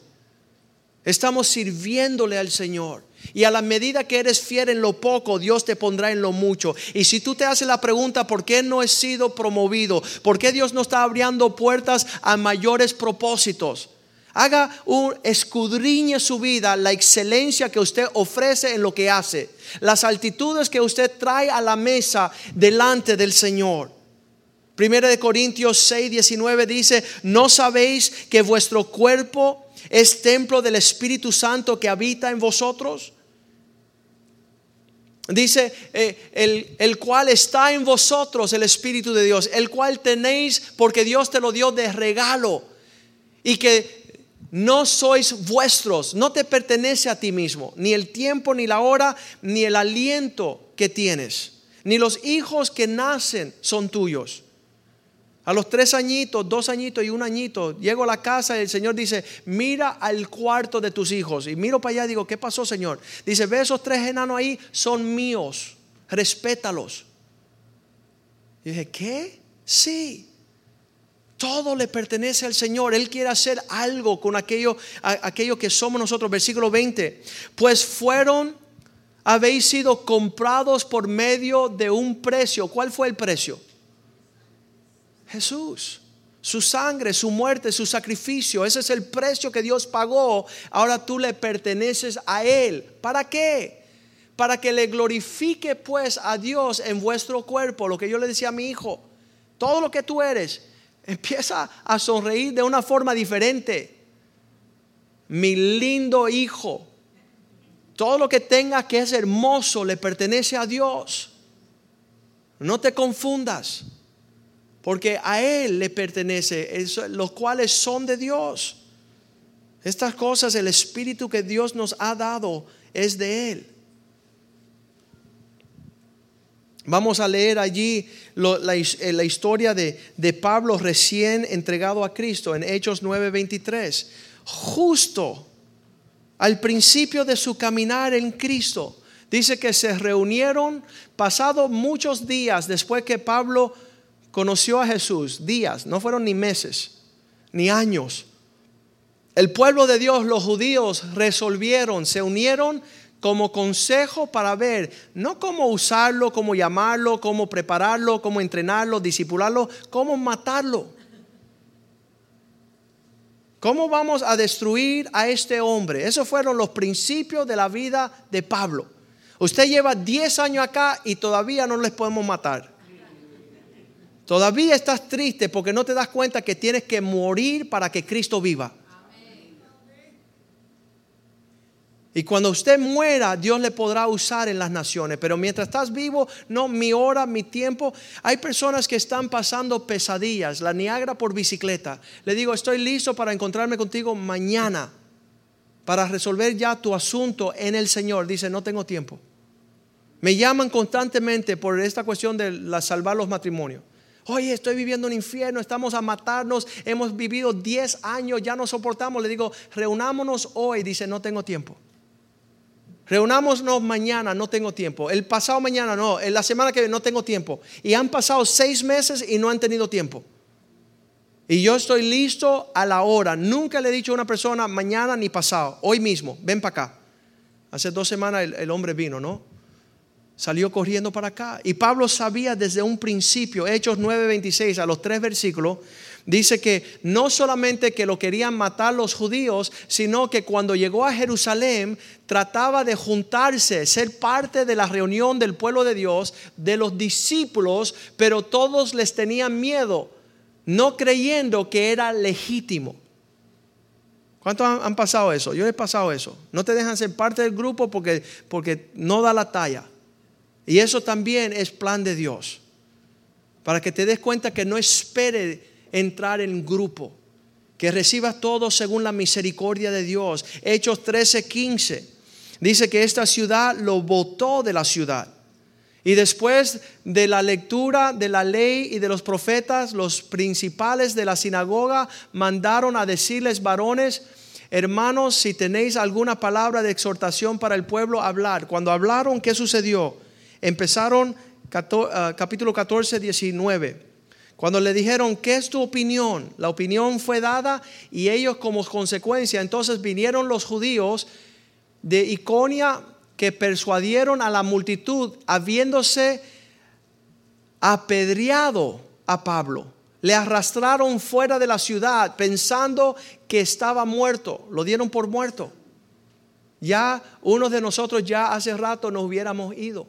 Estamos sirviéndole al Señor. Y a la medida que eres fiel en lo poco, Dios te pondrá en lo mucho. Y si tú te haces la pregunta, ¿por qué no he sido promovido? ¿Por qué Dios no está abriendo puertas a mayores propósitos? Haga un escudriñe su vida, la excelencia que usted ofrece en lo que hace, las altitudes que usted trae a la mesa delante del Señor. Primera de Corintios 6, 19 dice, ¿no sabéis que vuestro cuerpo es templo del Espíritu Santo que habita en vosotros? Dice, eh, el, el, cual está en vosotros, el Espíritu de Dios, el cual tenéis porque Dios te lo dio de regalo. Y que no sois vuestros, no te pertenece a ti mismo, ni el tiempo, ni la hora, ni el aliento que tienes, ni los hijos que nacen son tuyos a los tres añitos, dos añitos y un añito, llego a la casa y el Señor dice, mira al cuarto de tus hijos. Y miro para allá y digo, ¿qué pasó, Señor? Dice, ve esos tres enanos ahí, son míos, respétalos. Y dije, ¿qué? Sí. Todo le pertenece al Señor. Él quiere hacer algo con aquello, que somos nosotros. Versículo 20. Pues fueron, habéis sido comprados por medio de un precio. ¿Cuál fue el precio? Jesús. Su sangre, su muerte, su sacrificio. Ese es el precio que Dios pagó. Ahora tú le perteneces a Él. ¿Para qué? Para que le glorifique pues a Dios en vuestro cuerpo. Lo que yo le decía a mi hijo. Todo lo que tú eres. Empieza a sonreír de una forma diferente. Mi lindo hijo. Todo lo que tenga que es hermoso le pertenece a Dios. No te confundas porque a Él le pertenece, los cuales son de Dios. Estas cosas, el Espíritu que Dios nos ha dado es de Él. Vamos a leer allí eh, la, historia de, de, Pablo recién entregado a Cristo en Hechos 9:23. Justo al principio de su caminar en Cristo, dice que se reunieron pasado muchos días después que Pablo conoció a Jesús, días, no fueron ni meses, ni años. El pueblo de Dios, los judíos, resolvieron, se unieron como consejo para ver, no cómo usarlo, cómo llamarlo, cómo prepararlo, cómo entrenarlo, disipularlo, cómo matarlo. ¿Cómo vamos a destruir a este hombre? Esos fueron los principios de la vida de Pablo. Usted lleva 10 años acá y todavía no les podemos matar. Todavía estás triste porque no te das cuenta que tienes que morir para que Cristo viva. Y cuando usted muera, Dios le podrá usar en las naciones. Pero mientras estás vivo, no, mi hora, mi tiempo. Hay personas que están pasando pesadillas, la Niagara por bicicleta. Le digo, estoy listo para encontrarme contigo mañana, para resolver ya tu asunto en el Señor. Dice, no tengo tiempo. Me llaman constantemente por esta cuestión de salvar los matrimonios. Oye, estoy viviendo un infierno, estamos a matarnos, hemos vivido 10 años, ya no soportamos. Le digo, reunámonos hoy. Dice, no tengo tiempo. Reunámonos mañana, no tengo tiempo. El pasado mañana, no. En la semana que viene, no tengo tiempo. Y han pasado seis meses y no han tenido tiempo. Y yo estoy listo a la hora. Nunca le he dicho a una persona mañana ni pasado. Hoy mismo, ven para acá. Hace dos semanas el hombre vino, ¿no? salió corriendo para acá. Y Pablo sabía desde un principio, Hechos 9:26, a los tres versículos, dice que no solamente que lo querían matar los judíos, sino que cuando llegó a Jerusalén trataba de juntarse, ser parte de la reunión del pueblo de Dios, de los discípulos, pero todos les tenían miedo, no creyendo que era legítimo. ¿Cuántos han, pasado eso? Yo he pasado eso. No te dejan ser parte del grupo porque, porque no da la talla. Y eso también es plan de Dios. Para que te des cuenta que no espere entrar en grupo. Que recibas todo según la misericordia de Dios. Hechos 13, 15. Dice que esta ciudad lo votó de la ciudad. Y después de la lectura de la ley y de los profetas, los principales de la sinagoga mandaron a decirles, varones, hermanos, si tenéis alguna palabra de exhortación para el pueblo, hablar. Cuando hablaron, ¿qué sucedió? Empezaron ah, capítulo 14, 19. Cuando le dijeron, ¿qué es tu opinión? La opinión fue dada y ellos como consecuencia, entonces vinieron los judíos de Iconia que persuadieron a la multitud habiéndose apedreado a Pablo. Le arrastraron fuera de la ciudad pensando que estaba muerto. Lo dieron por muerto. Ya uno de nosotros ya hace rato nos hubiéramos ido.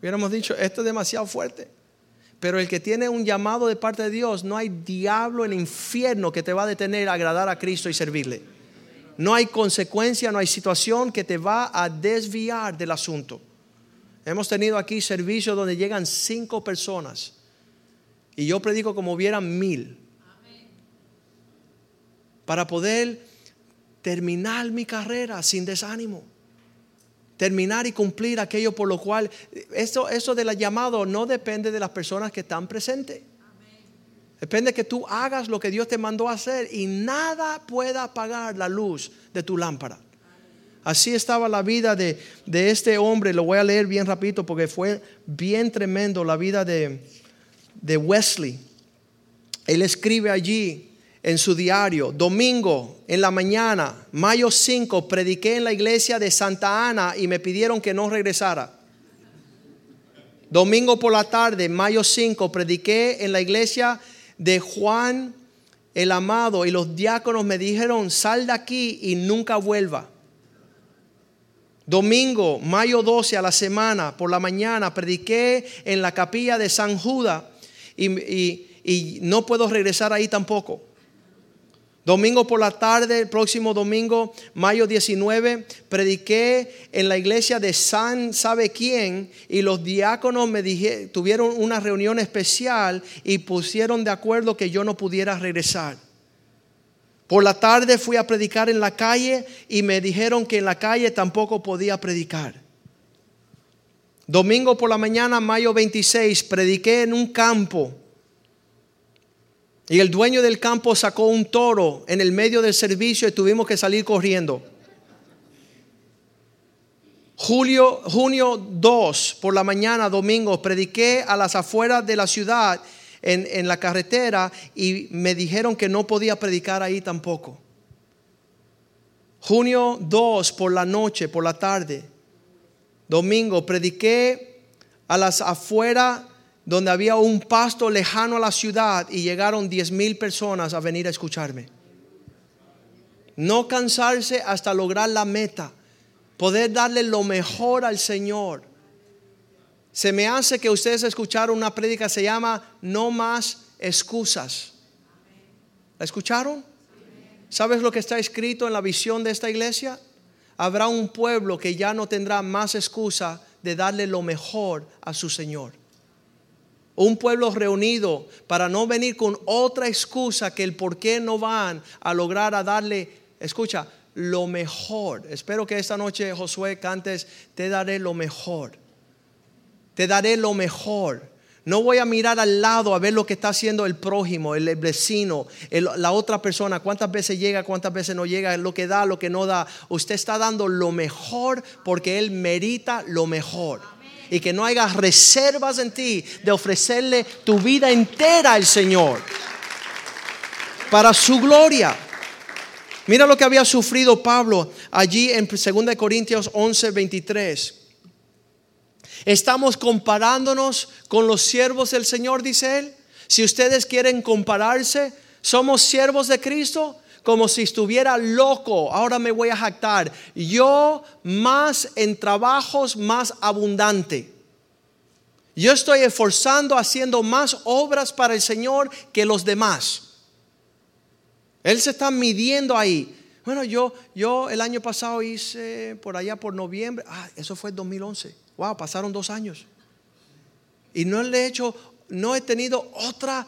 Hubiéramos dicho, esto es demasiado fuerte. Pero el que tiene un llamado de parte de Dios, no hay diablo en el infierno que te va a detener a agradar a Cristo y servirle. No hay consecuencia, no hay situación que te va a desviar del asunto. Hemos tenido aquí servicios donde llegan cinco personas y yo predico como hubieran mil. Para poder terminar mi carrera sin desánimo. Terminar y cumplir aquello por lo cual, eso, eso de la llamado no depende de las personas que están presentes. Depende que tú hagas lo que Dios te mandó a hacer y nada pueda apagar la luz de tu lámpara. Así estaba la vida de, este hombre. Lo voy a leer bien rapidito porque fue bien tremendo la vida de, de Wesley. Él escribe allí en su diario, domingo en la mañana, mayo 5, prediqué en la iglesia de Santa Ana y me pidieron que no regresara. Domingo por la tarde, mayo 5, prediqué en la iglesia de Juan el amado y los diáconos me dijeron, sal de aquí y nunca vuelva. Domingo, mayo 12 a la semana, por la mañana, prediqué en la capilla de San Judas y, y no puedo regresar ahí tampoco. Domingo por la tarde, el próximo domingo, mayo 19, prediqué en la iglesia de San sabe quién y los diáconos me dije, tuvieron una reunión especial y pusieron de acuerdo que yo no pudiera regresar. Por la tarde fui a predicar en la calle y me dijeron que en la calle tampoco podía predicar. Domingo por la mañana, mayo 26, prediqué en un campo y el dueño del campo sacó un toro en el medio del servicio y tuvimos que salir corriendo. Julio, junio 2 por la mañana, domingo, prediqué a las afueras de la ciudad en, en la carretera y me dijeron que no podía predicar ahí tampoco. Junio 2 por la noche, por la tarde, domingo, prediqué a las afueras donde había un pasto lejano a la ciudad y llegaron diez mil personas a venir a escucharme. No cansarse hasta lograr la meta, poder darle lo mejor al Señor. Se me hace que ustedes escucharon una prédica, se llama No más excusas. ¿La escucharon? ¿Sabes lo que está escrito en la visión de esta iglesia? Habrá un pueblo que ya no tendrá más excusa de darle lo mejor a su Señor un pueblo reunido para no venir con otra excusa que el por qué no van a lograr a darle, escucha, lo mejor. Espero que esta noche Josué cantes, te daré lo mejor. Te daré lo mejor. No voy a mirar al lado a ver lo que está haciendo el prójimo, el vecino, la otra persona, cuántas veces llega, cuántas veces no llega, lo que da, lo que no da. Usted está dando lo mejor porque Él merita lo mejor y que no haya reservas en ti de ofrecerle tu vida entera al Señor para su gloria. Mira lo que había sufrido Pablo allí en 2 Corintios 11, 23. Estamos comparándonos con los siervos del Señor, dice él. Si ustedes quieren compararse, somos siervos de Cristo como si estuviera loco. Ahora me voy a jactar. Yo más en trabajos más abundante. Yo estoy esforzando haciendo más obras para el Señor que los demás. Él se está midiendo ahí. Bueno, yo, yo el año pasado hice por allá por noviembre. Ah, eso fue el 2011. Wow, pasaron dos años. Y no le he hecho, no he tenido otra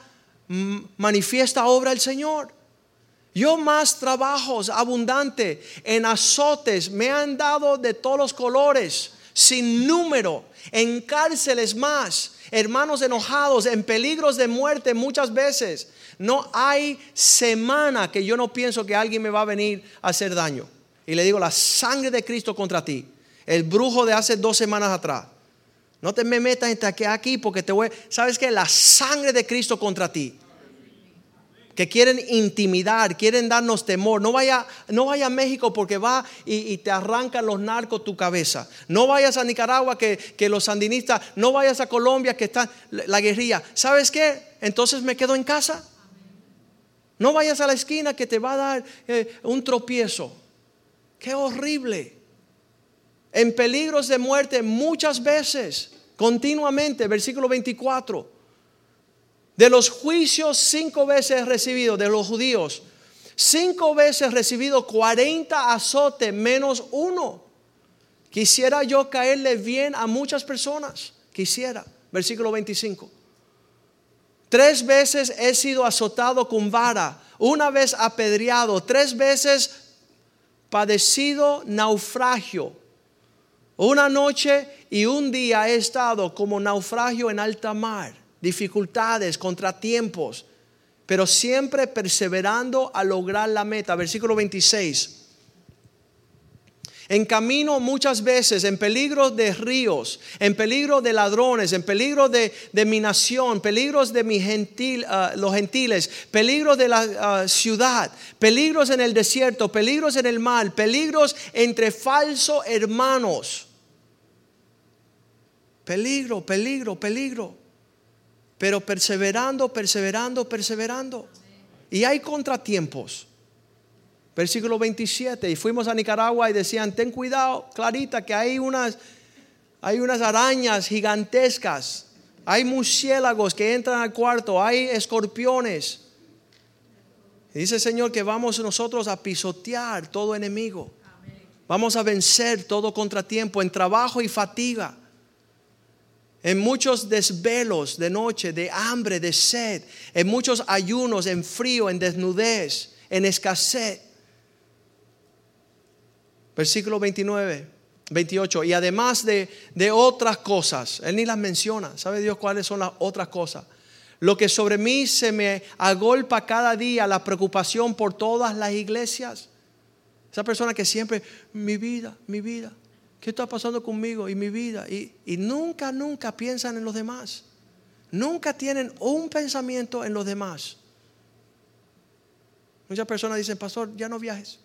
manifiesta obra del Señor. Yo más trabajos abundante en azotes me han dado de todos los colores. sin número, en cárceles más, hermanos enojados, en peligros de muerte muchas veces. No hay semana que yo no pienso que alguien me va a venir a hacer daño. Y le digo, la sangre de Cristo contra ti. El brujo de hace dos semanas atrás. No te me metas aquí porque te voy. ¿Sabes qué? La sangre de Cristo contra ti que quieren intimidar, quieren darnos temor. No vaya, no vaya a México porque va y, te arrancan los narcos tu cabeza. No vayas a Nicaragua que, los sandinistas, no vayas a Colombia que está la guerrilla. ¿Sabes qué? Entonces me quedo en casa. No vayas a la esquina que te va a dar eh, un tropiezo. Qué horrible. En peligros de muerte muchas veces, continuamente, versículo 24 de los juicios cinco veces recibidos de los judíos, cinco veces recibido 40 azotes menos uno. Quisiera yo caerle bien a muchas personas. Quisiera. Versículo 25. Tres veces he sido azotado con vara, una vez apedreado, tres veces padecido naufragio. Una noche y un día he estado como naufragio en alta mar dificultades, contratiempos, pero siempre perseverando a lograr la meta. Versículo 26. En camino muchas veces, en peligro de ríos, en peligro de ladrones, en peligro de, mi nación, peligros de mi gentil, ah, los gentiles, peligros de la ah, ciudad, peligros en el desierto, peligros en el mar, peligros entre falsos hermanos. Peligro, peligro, peligro pero perseverando, perseverando, perseverando. Y hay contratiempos. Versículo 27, y fuimos a Nicaragua y decían, ten cuidado, Clarita, que hay unas, hay unas arañas gigantescas, hay murciélagos que entran al cuarto, hay escorpiones. Dice el Señor que vamos nosotros a pisotear todo enemigo. Vamos a vencer todo contratiempo en trabajo y fatiga en muchos desvelos de noche, de hambre, de sed, en muchos ayunos, en frío, en desnudez, en escasez. Versículo 29, 28. Y además de, de otras cosas, Él ni las menciona. ¿Sabe Dios cuáles son las otras cosas? Lo que sobre mí se me agolpa cada día, la preocupación por todas las iglesias. Esa persona que siempre, mi vida, mi vida, ¿Qué está pasando conmigo y mi vida? Y, nunca, nunca piensan en los demás. Nunca tienen un pensamiento en los demás. Muchas personas dicen, pastor, ya no viajes.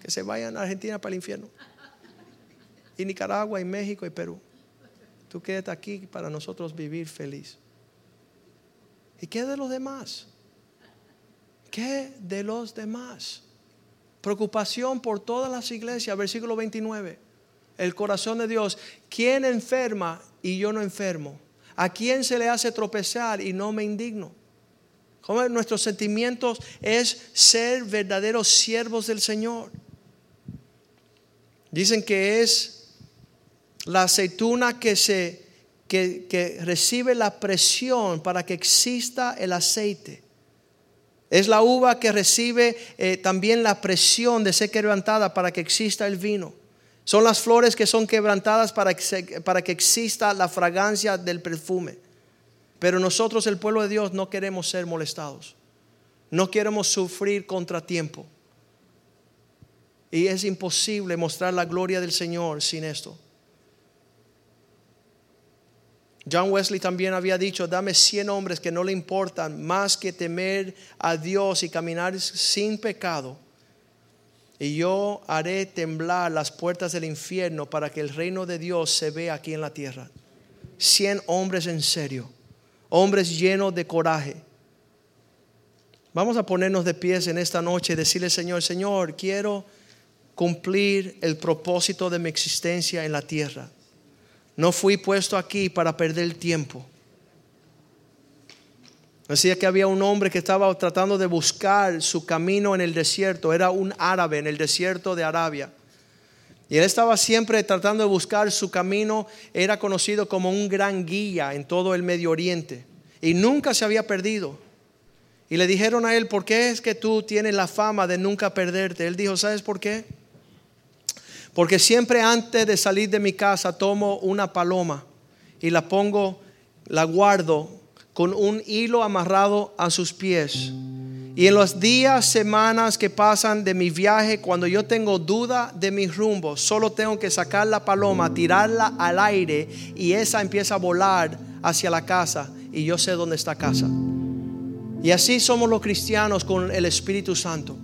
Que se vayan a Argentina para el infierno. Y Nicaragua y México y Perú. Tú quédate aquí para nosotros vivir feliz. ¿Y qué de los demás? ¿Qué de los demás? Preocupación por todas las iglesias, versículo 29 el corazón de Dios. ¿Quién enferma y yo no enfermo? ¿A quién se le hace tropezar y no me indigno? Nuestros sentimientos es ser verdaderos siervos del Señor. Dicen que es la aceituna que se que, recibe la presión para que exista el aceite. Es la uva que recibe eh, también la presión de ser quebrantada para que exista el vino. Son las flores que son quebrantadas para que, para que exista la fragancia del perfume. Pero nosotros, el pueblo de Dios, no queremos ser molestados. No queremos sufrir contratiempo. Y es imposible mostrar la gloria del Señor sin esto. John Wesley también había dicho, dame 100 hombres que no le importan más que temer a Dios y caminar sin pecado y yo haré temblar las puertas del infierno para que el reino de Dios se vea aquí en la tierra. Cien hombres en serio, hombres llenos de coraje. Vamos a ponernos de pies en esta noche y decirle, Señor, Señor, quiero cumplir el propósito de mi existencia en la tierra. No fui puesto aquí para perder tiempo. Decía que había un hombre que estaba tratando de buscar su camino en el desierto. Era un árabe en el desierto de Arabia. Y él estaba siempre tratando de buscar su camino. Era conocido como un gran guía en todo el Medio Oriente. Y nunca se había perdido. Y le dijeron a él, ¿por qué es que tú tienes la fama de nunca perderte? Él dijo, ¿sabes por qué? Porque siempre antes de salir de mi casa tomo una paloma y la pongo, la guardo con un hilo amarrado a sus pies. Y en los días, semanas que pasan de mi viaje, cuando yo tengo duda de mi rumbo, solo tengo que sacar la paloma, tirarla al aire y esa empieza a volar hacia la casa y yo sé dónde está casa. Y así somos los cristianos con el Espíritu Santo.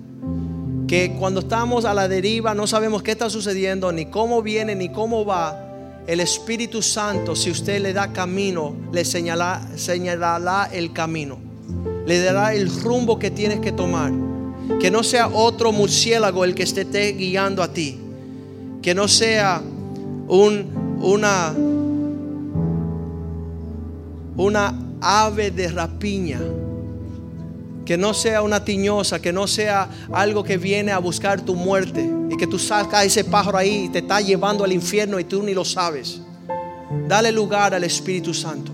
Que cuando estamos a la deriva no sabemos qué está sucediendo, ni cómo viene, ni cómo va. El Espíritu Santo, si usted le da camino, le señalará el camino le dará el rumbo que tienes que tomar. Que no sea otro murciélago el que esté guiando a ti. Que no sea un, una, una ave de rapiña. Que no sea una tiñosa, que no sea algo que viene a buscar tu muerte y que tú sacas ese pájaro ahí y te está llevando al infierno y tú ni lo sabes. Dale lugar al Espíritu Santo.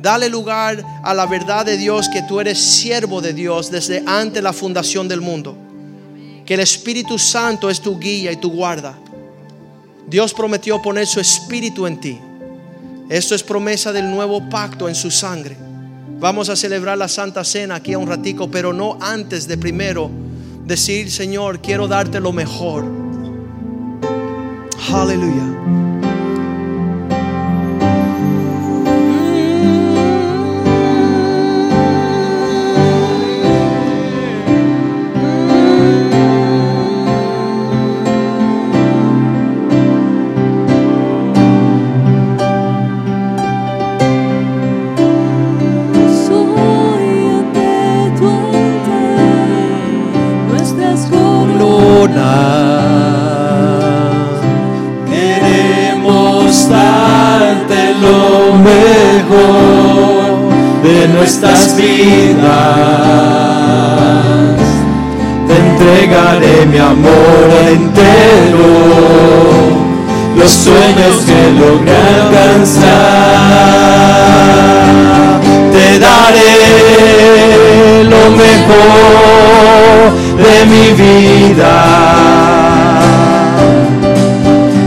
Dale lugar a la verdad de Dios que tú eres siervo de Dios desde antes la fundación del mundo. Que el Espíritu Santo es tu guía y tu guarda. Dios prometió poner su espíritu en ti. Esto es promesa del nuevo pacto en su sangre. Vamos a celebrar la Santa Cena aquí a un ratico, pero no antes de primero decir, Señor, quiero darte lo mejor. Aleluya. Nuestras vidas. Te entregaré mi amor entero, los sueños que logré alcanzar. Te daré lo mejor de mi vida.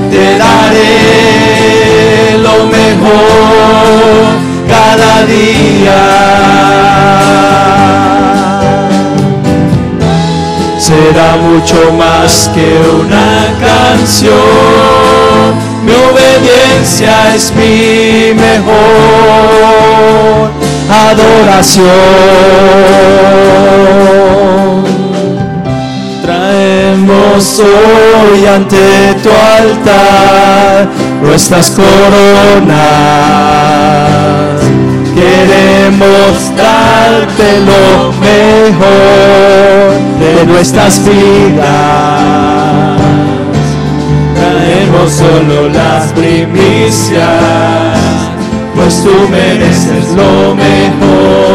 Te daré lo mejor cada día. Será mucho más que una canción, mi obediencia es mi mejor adoración. Traemos hoy ante tu altar nuestras coronas Queremos darte lo mejor de nuestras vidas. Traemos solo las primicias, pues tú mereces lo mejor.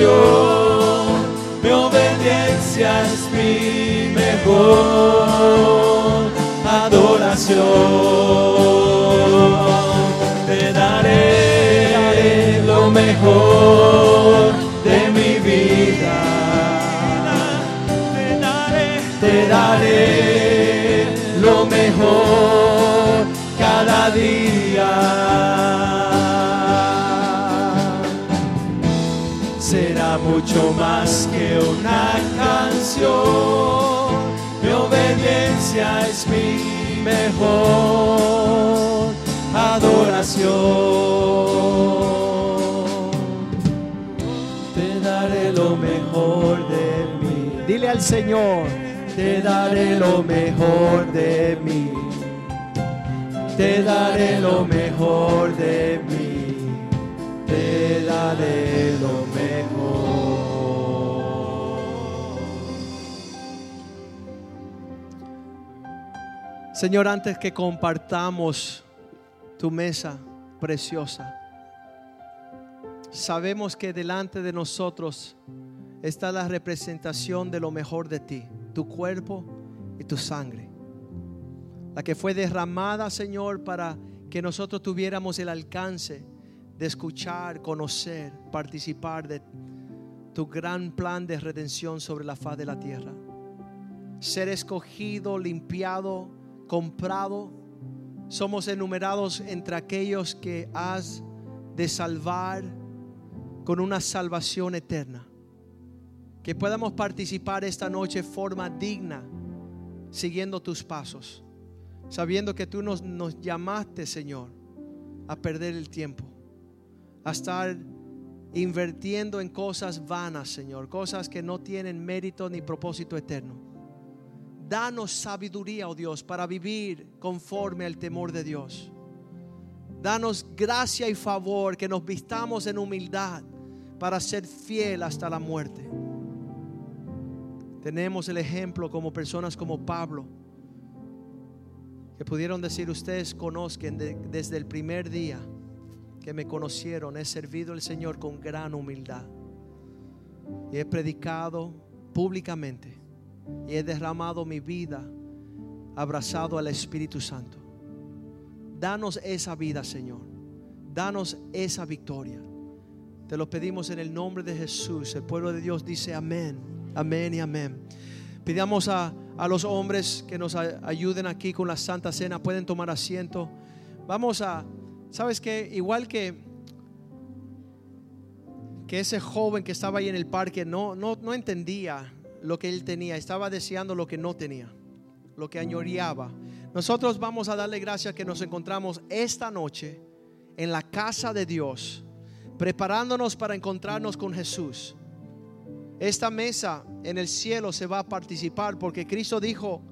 Canción. Mi obediencia es mi mejor adoración. Te daré lo mejor de mi vida. Te daré, te daré lo mejor cada día. Mucho más que una canción. Mi obediencia es mi mejor adoración. Te daré lo mejor de mí. Dile al Señor, te daré lo mejor de mí. Te daré lo mejor de mí. Te daré Señor, antes que compartamos tu mesa preciosa, sabemos que delante de nosotros está la representación de lo mejor de ti, tu cuerpo y tu sangre. La que fue derramada, Señor, para que nosotros tuviéramos el alcance de escuchar, conocer, participar de tu gran plan de redención sobre la faz de la tierra. Ser escogido, limpiado, comprado. Somos enumerados entre aquellos que has de salvar con una salvación eterna. Que podamos participar esta noche de forma digna, siguiendo tus pasos, sabiendo que tú nos, nos llamaste, Señor, a perder el tiempo, a estar invirtiendo en cosas vanas, Señor, cosas que no tienen mérito ni propósito eterno. Danos sabiduría, oh Dios, para vivir conforme al temor de Dios. Danos gracia y favor, que nos vistamos en humildad para ser fiel hasta la muerte. Tenemos el ejemplo como personas como Pablo, que pudieron decir, ustedes conozcan desde el primer día que me conocieron, he servido al Señor con gran humildad. Y he predicado públicamente. Y he derramado mi vida abrazado al Espíritu Santo. Danos esa vida, Señor. Danos esa victoria. Te lo pedimos en el nombre de Jesús. El pueblo de Dios dice amén, amén y amén. Pidamos a, a los hombres que nos ayuden aquí con la Santa Cena. Pueden tomar asiento. Vamos a ¿Sabes que Igual que, que ese joven que estaba ahí en el parque no, no, no entendía lo que él tenía, estaba deseando lo que no tenía, lo que añoreaba. Nosotros vamos a darle gracias que nos encontramos esta noche en la casa de Dios, preparándonos para encontrarnos con Jesús. Esta mesa en el cielo se va a participar porque Cristo dijo,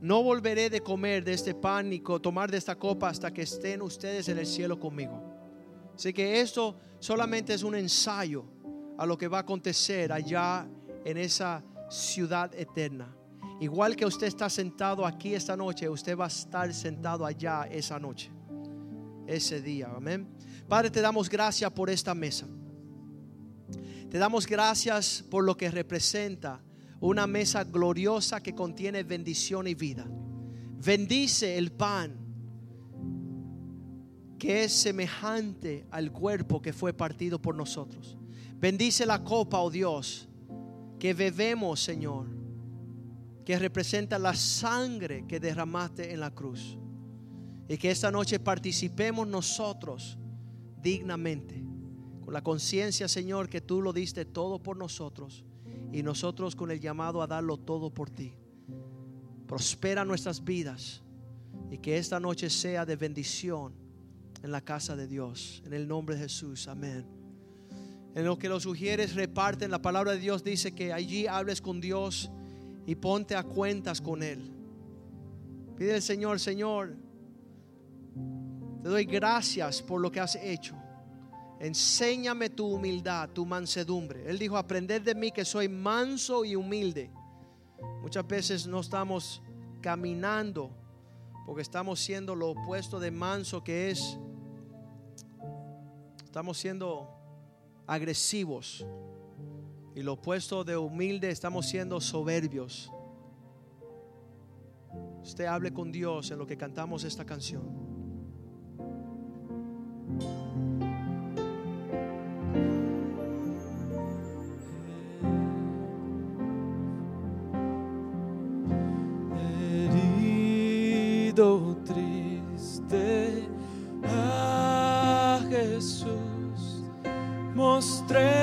no volveré de comer de este pan ni tomar de esta copa hasta que estén ustedes en el cielo conmigo. Así que esto solamente es un ensayo a lo que va a acontecer allá en esa ciudad eterna. Igual que usted está sentado aquí esta noche, usted va a estar sentado allá esa noche, ese día. Amén. Padre, te damos gracias por esta mesa. Te damos gracias por lo que representa una mesa gloriosa que contiene bendición y vida. Bendice el pan que es semejante al cuerpo que fue partido por nosotros. Bendice la copa, oh Dios, que bebemos, Señor, que representa la sangre que derramaste en la cruz. Y que esta noche participemos nosotros dignamente, con la conciencia, Señor, que tú lo diste todo por nosotros y nosotros con el llamado a darlo todo por ti. Prospera nuestras vidas y que esta noche sea de bendición en la casa de Dios. En el nombre de Jesús, amén. En lo que los sugieres reparten, la palabra de Dios dice que allí hables con Dios y ponte a cuentas con Él. Pide al Señor, Señor, te doy gracias por lo que has hecho enséñame tu humildad, tu mansedumbre. Él dijo, aprender de mí que soy manso y humilde. Muchas veces no estamos caminando porque estamos siendo lo opuesto de manso que es, estamos siendo agresivos. Y lo opuesto de humilde estamos siendo soberbios. Usted hable con Dios en lo que cantamos esta canción. triste Stress. tres.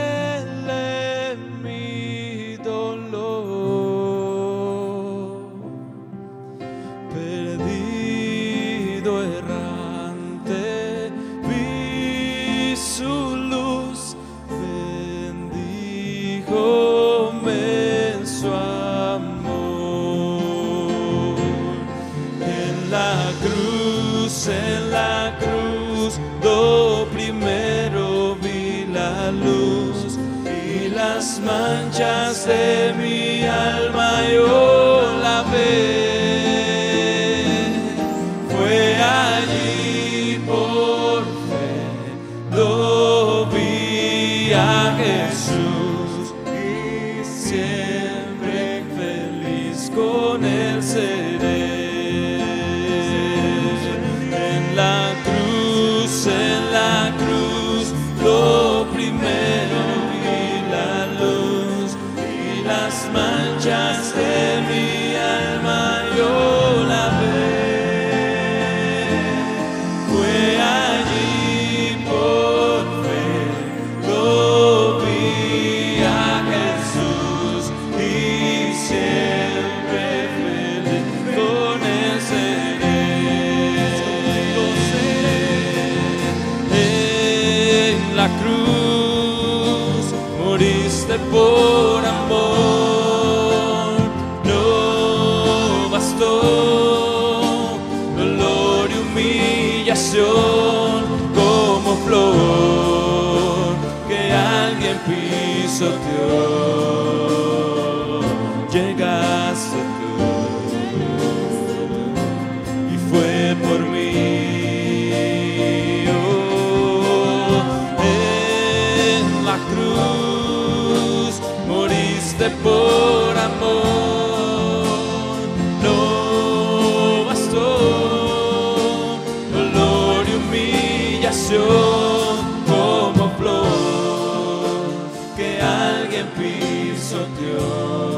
Alguien pisoteó.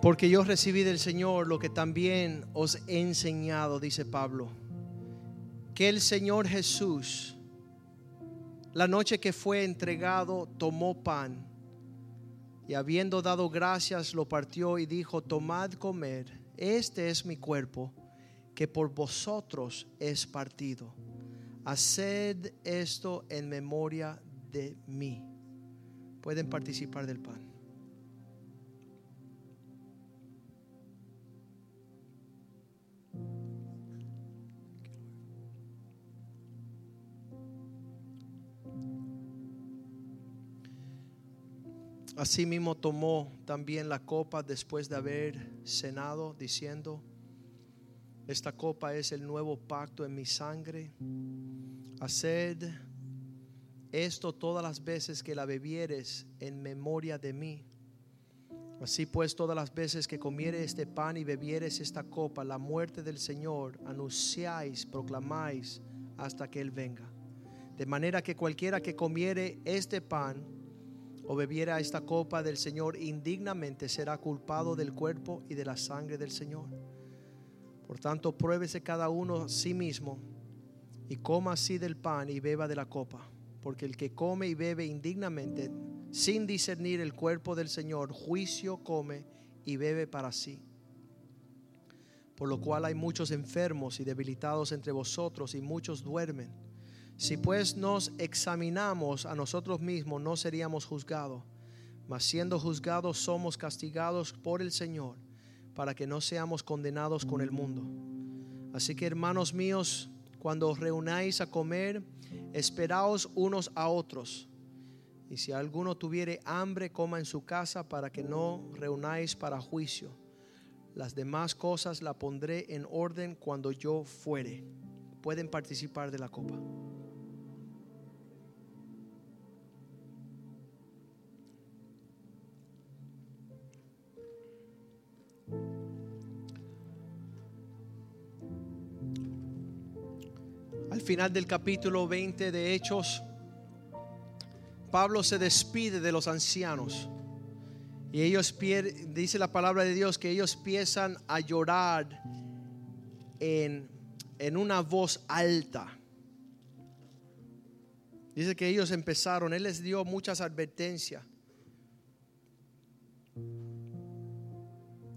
Porque yo recibí del Señor lo que también os he enseñado, dice Pablo. Que el Señor Jesús, la noche que fue entregado, tomó pan y habiendo dado gracias, lo partió y dijo, tomad comer, este es mi cuerpo, que por vosotros es partido. Haced esto en memoria de mí. Pueden participar del pan. Asimismo tomó también la copa después de haber cenado, diciendo, esta copa es el nuevo pacto en mi sangre. Haced esto todas las veces que la bebieres en memoria de mí. Así pues, todas las veces que comieres este pan y bebieres esta copa, la muerte del Señor, anunciáis, proclamáis hasta que Él venga. De manera que cualquiera que comiere este pan o bebiera esta copa del Señor indignamente será culpado del cuerpo y de la sangre del Señor. Por tanto, pruébese cada uno a sí mismo y coma así del pan y beba de la copa. Porque el que come y bebe indignamente, sin discernir el cuerpo del Señor, juicio come y bebe para sí. Por lo cual hay muchos enfermos y debilitados entre vosotros y muchos duermen. Si pues nos examinamos a nosotros mismos, no seríamos juzgados. Mas siendo juzgados, somos castigados por el Señor, para que no seamos condenados con el mundo. Así que, hermanos míos, cuando os reunáis a comer, esperaos unos a otros. Y si alguno tuviere hambre, coma en su casa para que no reunáis para juicio. Las demás cosas la pondré en orden cuando yo fuere. Pueden participar de la copa. Al final del capítulo 20 de Hechos, Pablo se despide de los ancianos. Y ellos, dice la palabra de Dios, que ellos empiezan a llorar en, en una voz alta. Dice que ellos empezaron, Él les dio muchas advertencias.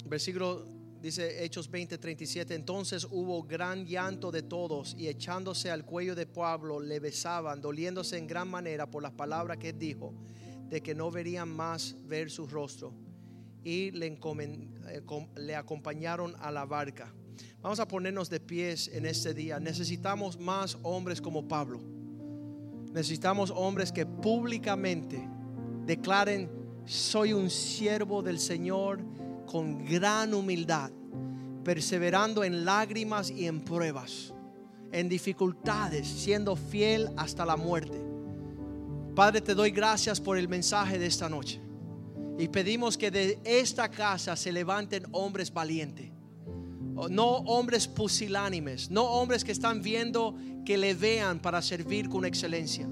Versículo dice Hechos 20, 37. Entonces hubo gran llanto de todos y echándose al cuello de Pablo le besaban, doliéndose en gran manera por las palabras que dijo, de que no verían más ver su rostro. Y le, eh, le acompañaron a la barca. Vamos a ponernos de pies en este día. Necesitamos más hombres como Pablo. Necesitamos hombres que públicamente declaren, soy un siervo del Señor con gran humildad, perseverando en lágrimas y en pruebas, en dificultades, siendo fiel hasta la muerte. Padre, te doy gracias por el mensaje de esta noche. Y pedimos que de esta casa se levanten hombres valientes. No hombres pusilánimes, no hombres que están viendo que le vean para servir con excelencia.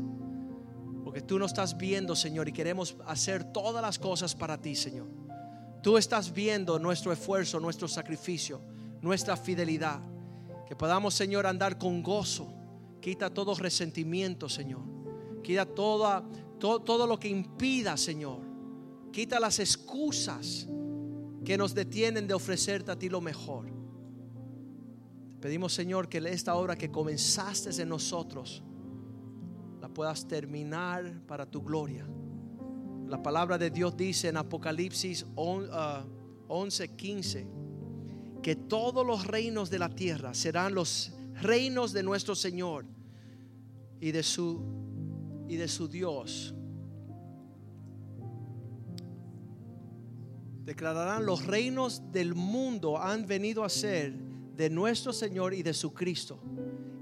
Porque tú nos estás viendo, Señor, y queremos hacer todas las cosas para ti, Señor. Tú estás viendo nuestro esfuerzo, nuestro sacrificio, nuestra fidelidad. Que podamos, Señor, andar con gozo. Quita todo resentimiento, Señor. Quita toda, todo, todo lo que impida, Señor. Quita las excusas que nos detienen de ofrecerte a ti lo mejor. Pedimos, Señor, que esta obra que comenzaste en nosotros la puedas terminar para tu gloria. La palabra de Dios dice en Apocalipsis 11, 15 que todos los reinos de la tierra serán los reinos de nuestro Señor y de su y de su Dios. Declararán los reinos del mundo han venido a ser de nuestro Señor y de su Cristo.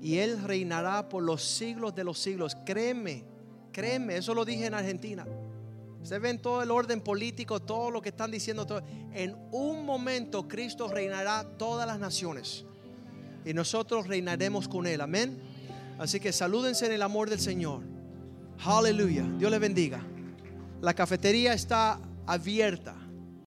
Y Él reinará por los siglos de los siglos. Créeme, créeme, eso lo dije en Argentina. Ustedes ven todo el orden político, todo lo que están diciendo. Todo. En un momento Cristo reinará todas las naciones. Y nosotros reinaremos con Él. Amén. Así que salúdense en el amor del Señor. Aleluya. Dios les bendiga. La cafetería está abierta.